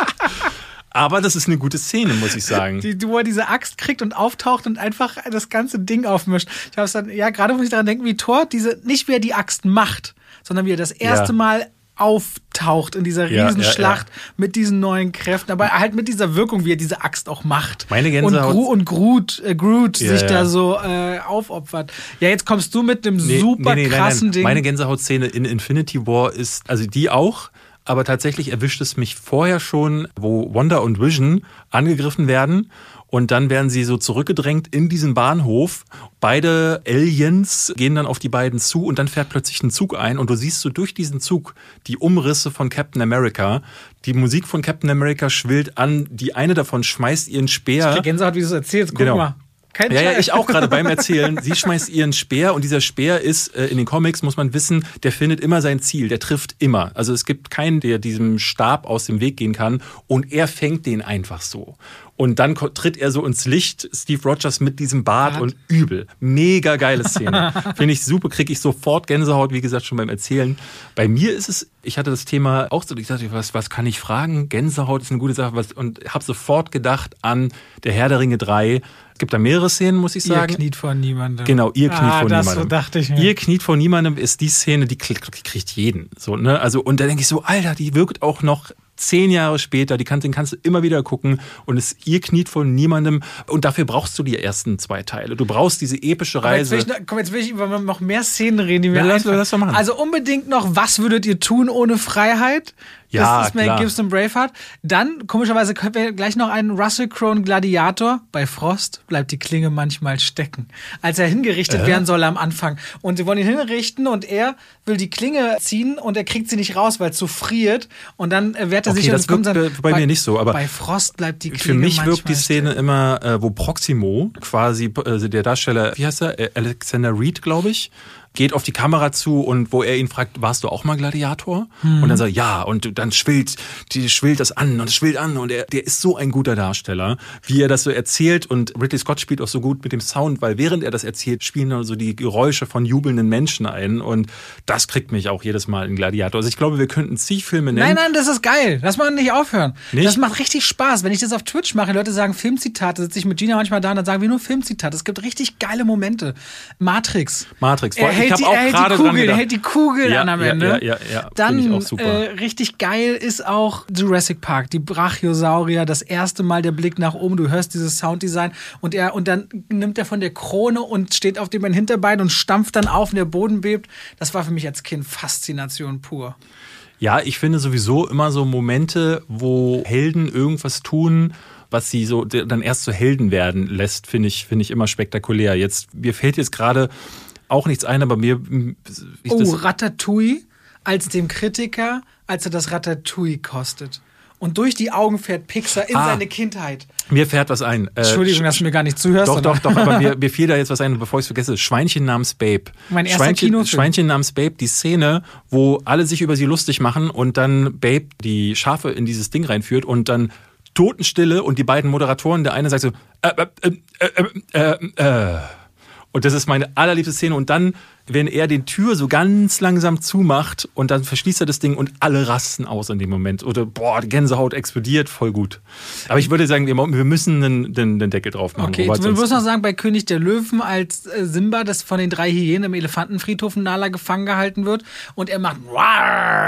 Speaker 2: Aber das ist eine gute Szene, muss ich sagen.
Speaker 1: Die, wo er diese Axt kriegt und auftaucht und einfach das ganze Ding aufmischt. Ich habe dann, ja, gerade muss ich daran denken, wie Thor diese, nicht wie er die Axt macht, sondern wie er das erste ja. Mal auftaucht in dieser Riesenschlacht ja, ja, mit diesen neuen Kräften, aber halt mit dieser Wirkung, wie er diese Axt auch macht.
Speaker 2: Meine Gänsehaut.
Speaker 1: Und, Gru und Groot, äh, Groot sich da so äh, aufopfert. Ja, jetzt kommst du mit dem nee, super nee, nee, krassen nein, nein. Ding.
Speaker 2: Meine Gänsehautszene in Infinity War ist, also die auch, aber tatsächlich erwischt es mich vorher schon, wo Wanda und Vision angegriffen werden und dann werden sie so zurückgedrängt in diesen Bahnhof. Beide Aliens gehen dann auf die beiden zu und dann fährt plötzlich ein Zug ein und du siehst so durch diesen Zug die Umrisse von Captain America. Die Musik von Captain America schwillt an. Die eine davon schmeißt ihren Speer.
Speaker 1: Ich Gänsehaut, wie du es erzählst. Guck genau. mal.
Speaker 2: Kein ja, ja, ich auch gerade beim Erzählen. Sie schmeißt ihren Speer und dieser Speer ist äh, in den Comics, muss man wissen, der findet immer sein Ziel, der trifft immer. Also es gibt keinen, der diesem Stab aus dem Weg gehen kann und er fängt den einfach so. Und dann tritt er so ins Licht, Steve Rogers mit diesem Bart Bart. und übel. Mega geile Szene. Finde ich super, kriege ich sofort Gänsehaut, wie gesagt, schon beim Erzählen. Bei mir ist es, ich hatte das Thema auch so, ich dachte, was, was kann ich fragen? Gänsehaut ist eine gute Sache was, und habe sofort gedacht an der Herr der Ringe 3. Es gibt da mehrere Szenen, muss ich sagen.
Speaker 1: Ihr kniet vor niemandem.
Speaker 2: Genau, ihr kniet ah, vor das niemandem.
Speaker 1: So dachte ich mir.
Speaker 2: Ihr kniet vor niemandem ist die Szene, die kriegt jeden. So, ne? Also, und da denke ich so, Alter, die wirkt auch noch zehn Jahre später, die kannst, den kannst du immer wieder gucken und es ihr kniet von niemandem und dafür brauchst du die ersten zwei Teile. Du brauchst diese epische Reise.
Speaker 1: Jetzt will ich, komm, jetzt will ich über noch mehr Szenen reden, die wir
Speaker 2: ja, lass, lass machen.
Speaker 1: Also unbedingt noch, was würdet ihr tun ohne Freiheit?
Speaker 2: Ja,
Speaker 1: das ist Mel Gibson Braveheart. Dann, komischerweise, können wir gleich noch einen Russell Crowe Gladiator. Bei Frost bleibt die Klinge manchmal stecken. Als er hingerichtet äh? werden soll am Anfang. Und sie wollen ihn hinrichten und er will die Klinge ziehen und er kriegt sie nicht raus, weil es so friert. Und dann äh, wehrt er okay, sich
Speaker 2: das und kommt dann, bei, bei, mir nicht so, aber
Speaker 1: bei Frost bleibt die Klinge
Speaker 2: Für mich wirkt die Szene stecken. immer, äh, wo Proximo quasi, äh, der Darsteller, wie heißt er? Äh, Alexander Reed, glaube ich geht auf die Kamera zu und wo er ihn fragt, warst du auch mal Gladiator? Mhm. Und dann sagt er, ja, und dann schwillt, die schwillt das an und schwillt an und er, der ist so ein guter Darsteller, wie er das so erzählt und Ridley Scott spielt auch so gut mit dem Sound, weil während er das erzählt, spielen dann so die Geräusche von jubelnden Menschen ein und das kriegt mich auch jedes Mal in Gladiator. Also ich glaube, wir könnten zig Filme nennen.
Speaker 1: Nein, nein, das ist geil. Lass mal nicht aufhören. Nicht? Das macht richtig Spaß. Wenn ich das auf Twitch mache, Leute sagen Filmzitate, sitze ich mit Gina manchmal da und dann sagen wir nur Filmzitate. Es gibt richtig geile Momente. Matrix.
Speaker 2: Matrix.
Speaker 1: Er ich habe auch gerade Kugel, der hält die Kugel
Speaker 2: ja,
Speaker 1: an am Ende.
Speaker 2: Ja, ja, ja,
Speaker 1: Dann äh, richtig geil ist auch Jurassic Park, die Brachiosaurier, das erste Mal der Blick nach oben, du hörst dieses Sounddesign und er und dann nimmt er von der Krone und steht auf dem Hinterbein und stampft dann auf und der Boden bebt. Das war für mich als Kind Faszination pur.
Speaker 2: Ja, ich finde sowieso immer so Momente, wo Helden irgendwas tun, was sie so dann erst zu Helden werden lässt, finde ich, finde ich immer spektakulär. Jetzt, mir fällt jetzt gerade auch nichts ein, aber mir.
Speaker 1: oh, Ratatouille. als dem Kritiker, als er das Ratatouille kostet. Und durch die Augen fährt Pixar in
Speaker 2: Ah.
Speaker 1: seine Kindheit.
Speaker 2: Mir fährt was ein. Äh,
Speaker 1: Entschuldigung, dass du mir gar nicht zuhörst.
Speaker 2: Doch,
Speaker 1: aber-
Speaker 2: doch, doch, aber mir, mir fiel da jetzt was ein, bevor ich es vergesse. Schweinchen namens Babe.
Speaker 1: Mein erster
Speaker 2: Schweinchen,
Speaker 1: Kinofilm.
Speaker 2: Schweinchen namens Babe, die Szene, wo alle sich über sie lustig machen und dann Babe die Schafe in dieses Ding reinführt und dann Totenstille und die beiden Moderatoren, der eine sagt so, äh, äh, äh, äh, äh, äh. Und das ist meine allerliebste Szene. Und dann, wenn er den Tür so ganz langsam zumacht und dann verschließt er das Ding und alle rasten aus in dem Moment. Oder boah, die Gänsehaut explodiert, voll gut. Aber ich würde sagen, wir wir müssen einen, den, den Deckel drauf machen.
Speaker 1: Okay, du musst noch sagen, bei König der Löwen, als äh, Simba, das von den drei Hyänen im Elefantenfriedhof in Nala gefangen gehalten wird und er macht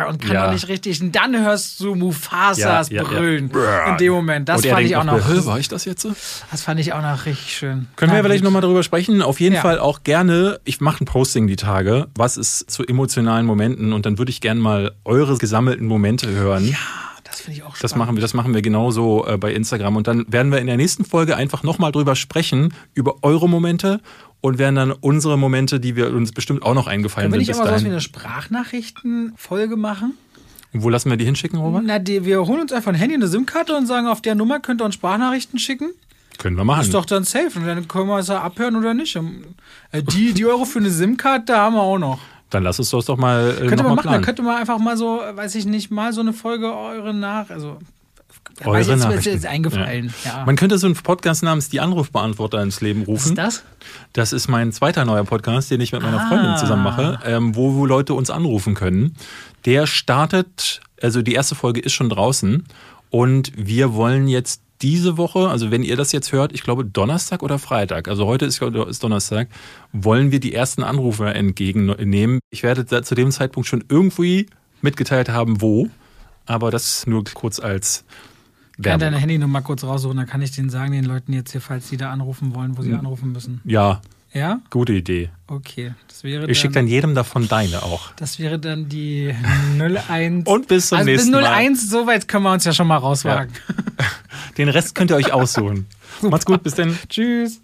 Speaker 1: und kann
Speaker 2: Ja.
Speaker 1: noch nicht richtig. Und dann hörst du Mufasas
Speaker 2: Ja, ja.
Speaker 1: Brüllen in dem Moment. Das fand ich auch
Speaker 2: noch. "Hä, war ich das jetzt?
Speaker 1: Das fand ich auch noch richtig schön.
Speaker 2: Können wir
Speaker 1: Na
Speaker 2: vielleicht nochmal darüber sprechen? Auf jeden. Fall auch gerne, ich mache ein Posting die Tage, was ist zu emotionalen Momenten und dann würde ich gerne mal eure gesammelten Momente hören.
Speaker 1: Das finde ich auch spannend.
Speaker 2: Das machen wir, das machen wir genauso äh, bei Instagram. Und dann werden wir in der nächsten Folge einfach nochmal drüber sprechen, über eure Momente und werden dann unsere Momente, die wir uns bestimmt auch noch eingefallen
Speaker 1: Können wir
Speaker 2: sind
Speaker 1: nicht immer sowas wie
Speaker 2: dahin.
Speaker 1: eine Sprachnachrichtenfolge machen?
Speaker 2: Und wo lassen wir die hinschicken, Robert?
Speaker 1: Na, die, wir holen uns einfach ein Handy, eine SIM-Karte und sagen, auf der Nummer könnt ihr uns Sprachnachrichten schicken.
Speaker 2: Können wir machen.
Speaker 1: Ist doch dann safe. Und dann können wir es ja abhören oder nicht. Äh, Die, die Euro für eine SIM-Karte haben wir auch noch.
Speaker 2: Dann lass uns das doch mal, äh,
Speaker 1: Könnte man machen, dann könnte man einfach mal so, weiß ich nicht, mal so eine Folge eure nach, also ja,
Speaker 2: Eure
Speaker 1: weiß ich, jetzt, ist
Speaker 2: Nachrichten.
Speaker 1: jetzt eingefallen. Ja.
Speaker 2: Man könnte so einen Podcast namens Die Anrufbeantworter ins Leben
Speaker 1: Was
Speaker 2: rufen.
Speaker 1: ist das?
Speaker 2: Das ist mein zweiter neuer Podcast, den ich mit meiner
Speaker 1: Ah.
Speaker 2: Freundin zusammen mache, ähm, wo, wo Leute uns anrufen können. Der startet, also die erste Folge ist schon draußen und wir wollen jetzt diese Woche, also wenn ihr das jetzt hört, ich glaube Donnerstag oder Freitag, also heute ist, ist Donnerstag, wollen wir die ersten Anrufe entgegennehmen. Ich werde da zu dem Zeitpunkt schon irgendwie mitgeteilt haben, wo, aber das nur kurz als
Speaker 1: Kann
Speaker 2: Werbung.
Speaker 1: deine Handynummer kurz raussuchen, dann kann ich denen sagen, den Leuten jetzt hier, falls sie da anrufen wollen, wo sie
Speaker 2: Hm.
Speaker 1: anrufen müssen.
Speaker 2: Ja,
Speaker 1: Ja?
Speaker 2: gute Idee.
Speaker 1: Okay. Das wäre
Speaker 2: Ich schicke dann jedem davon deine auch.
Speaker 1: Das wäre dann die 01.
Speaker 2: Und bis zum
Speaker 1: also
Speaker 2: nächsten
Speaker 1: bis
Speaker 2: Mal.
Speaker 1: 01, so weit können wir uns ja schon mal rauswagen.
Speaker 2: Den Rest könnt ihr euch aussuchen. Macht's gut, bis dann.
Speaker 1: Tschüss.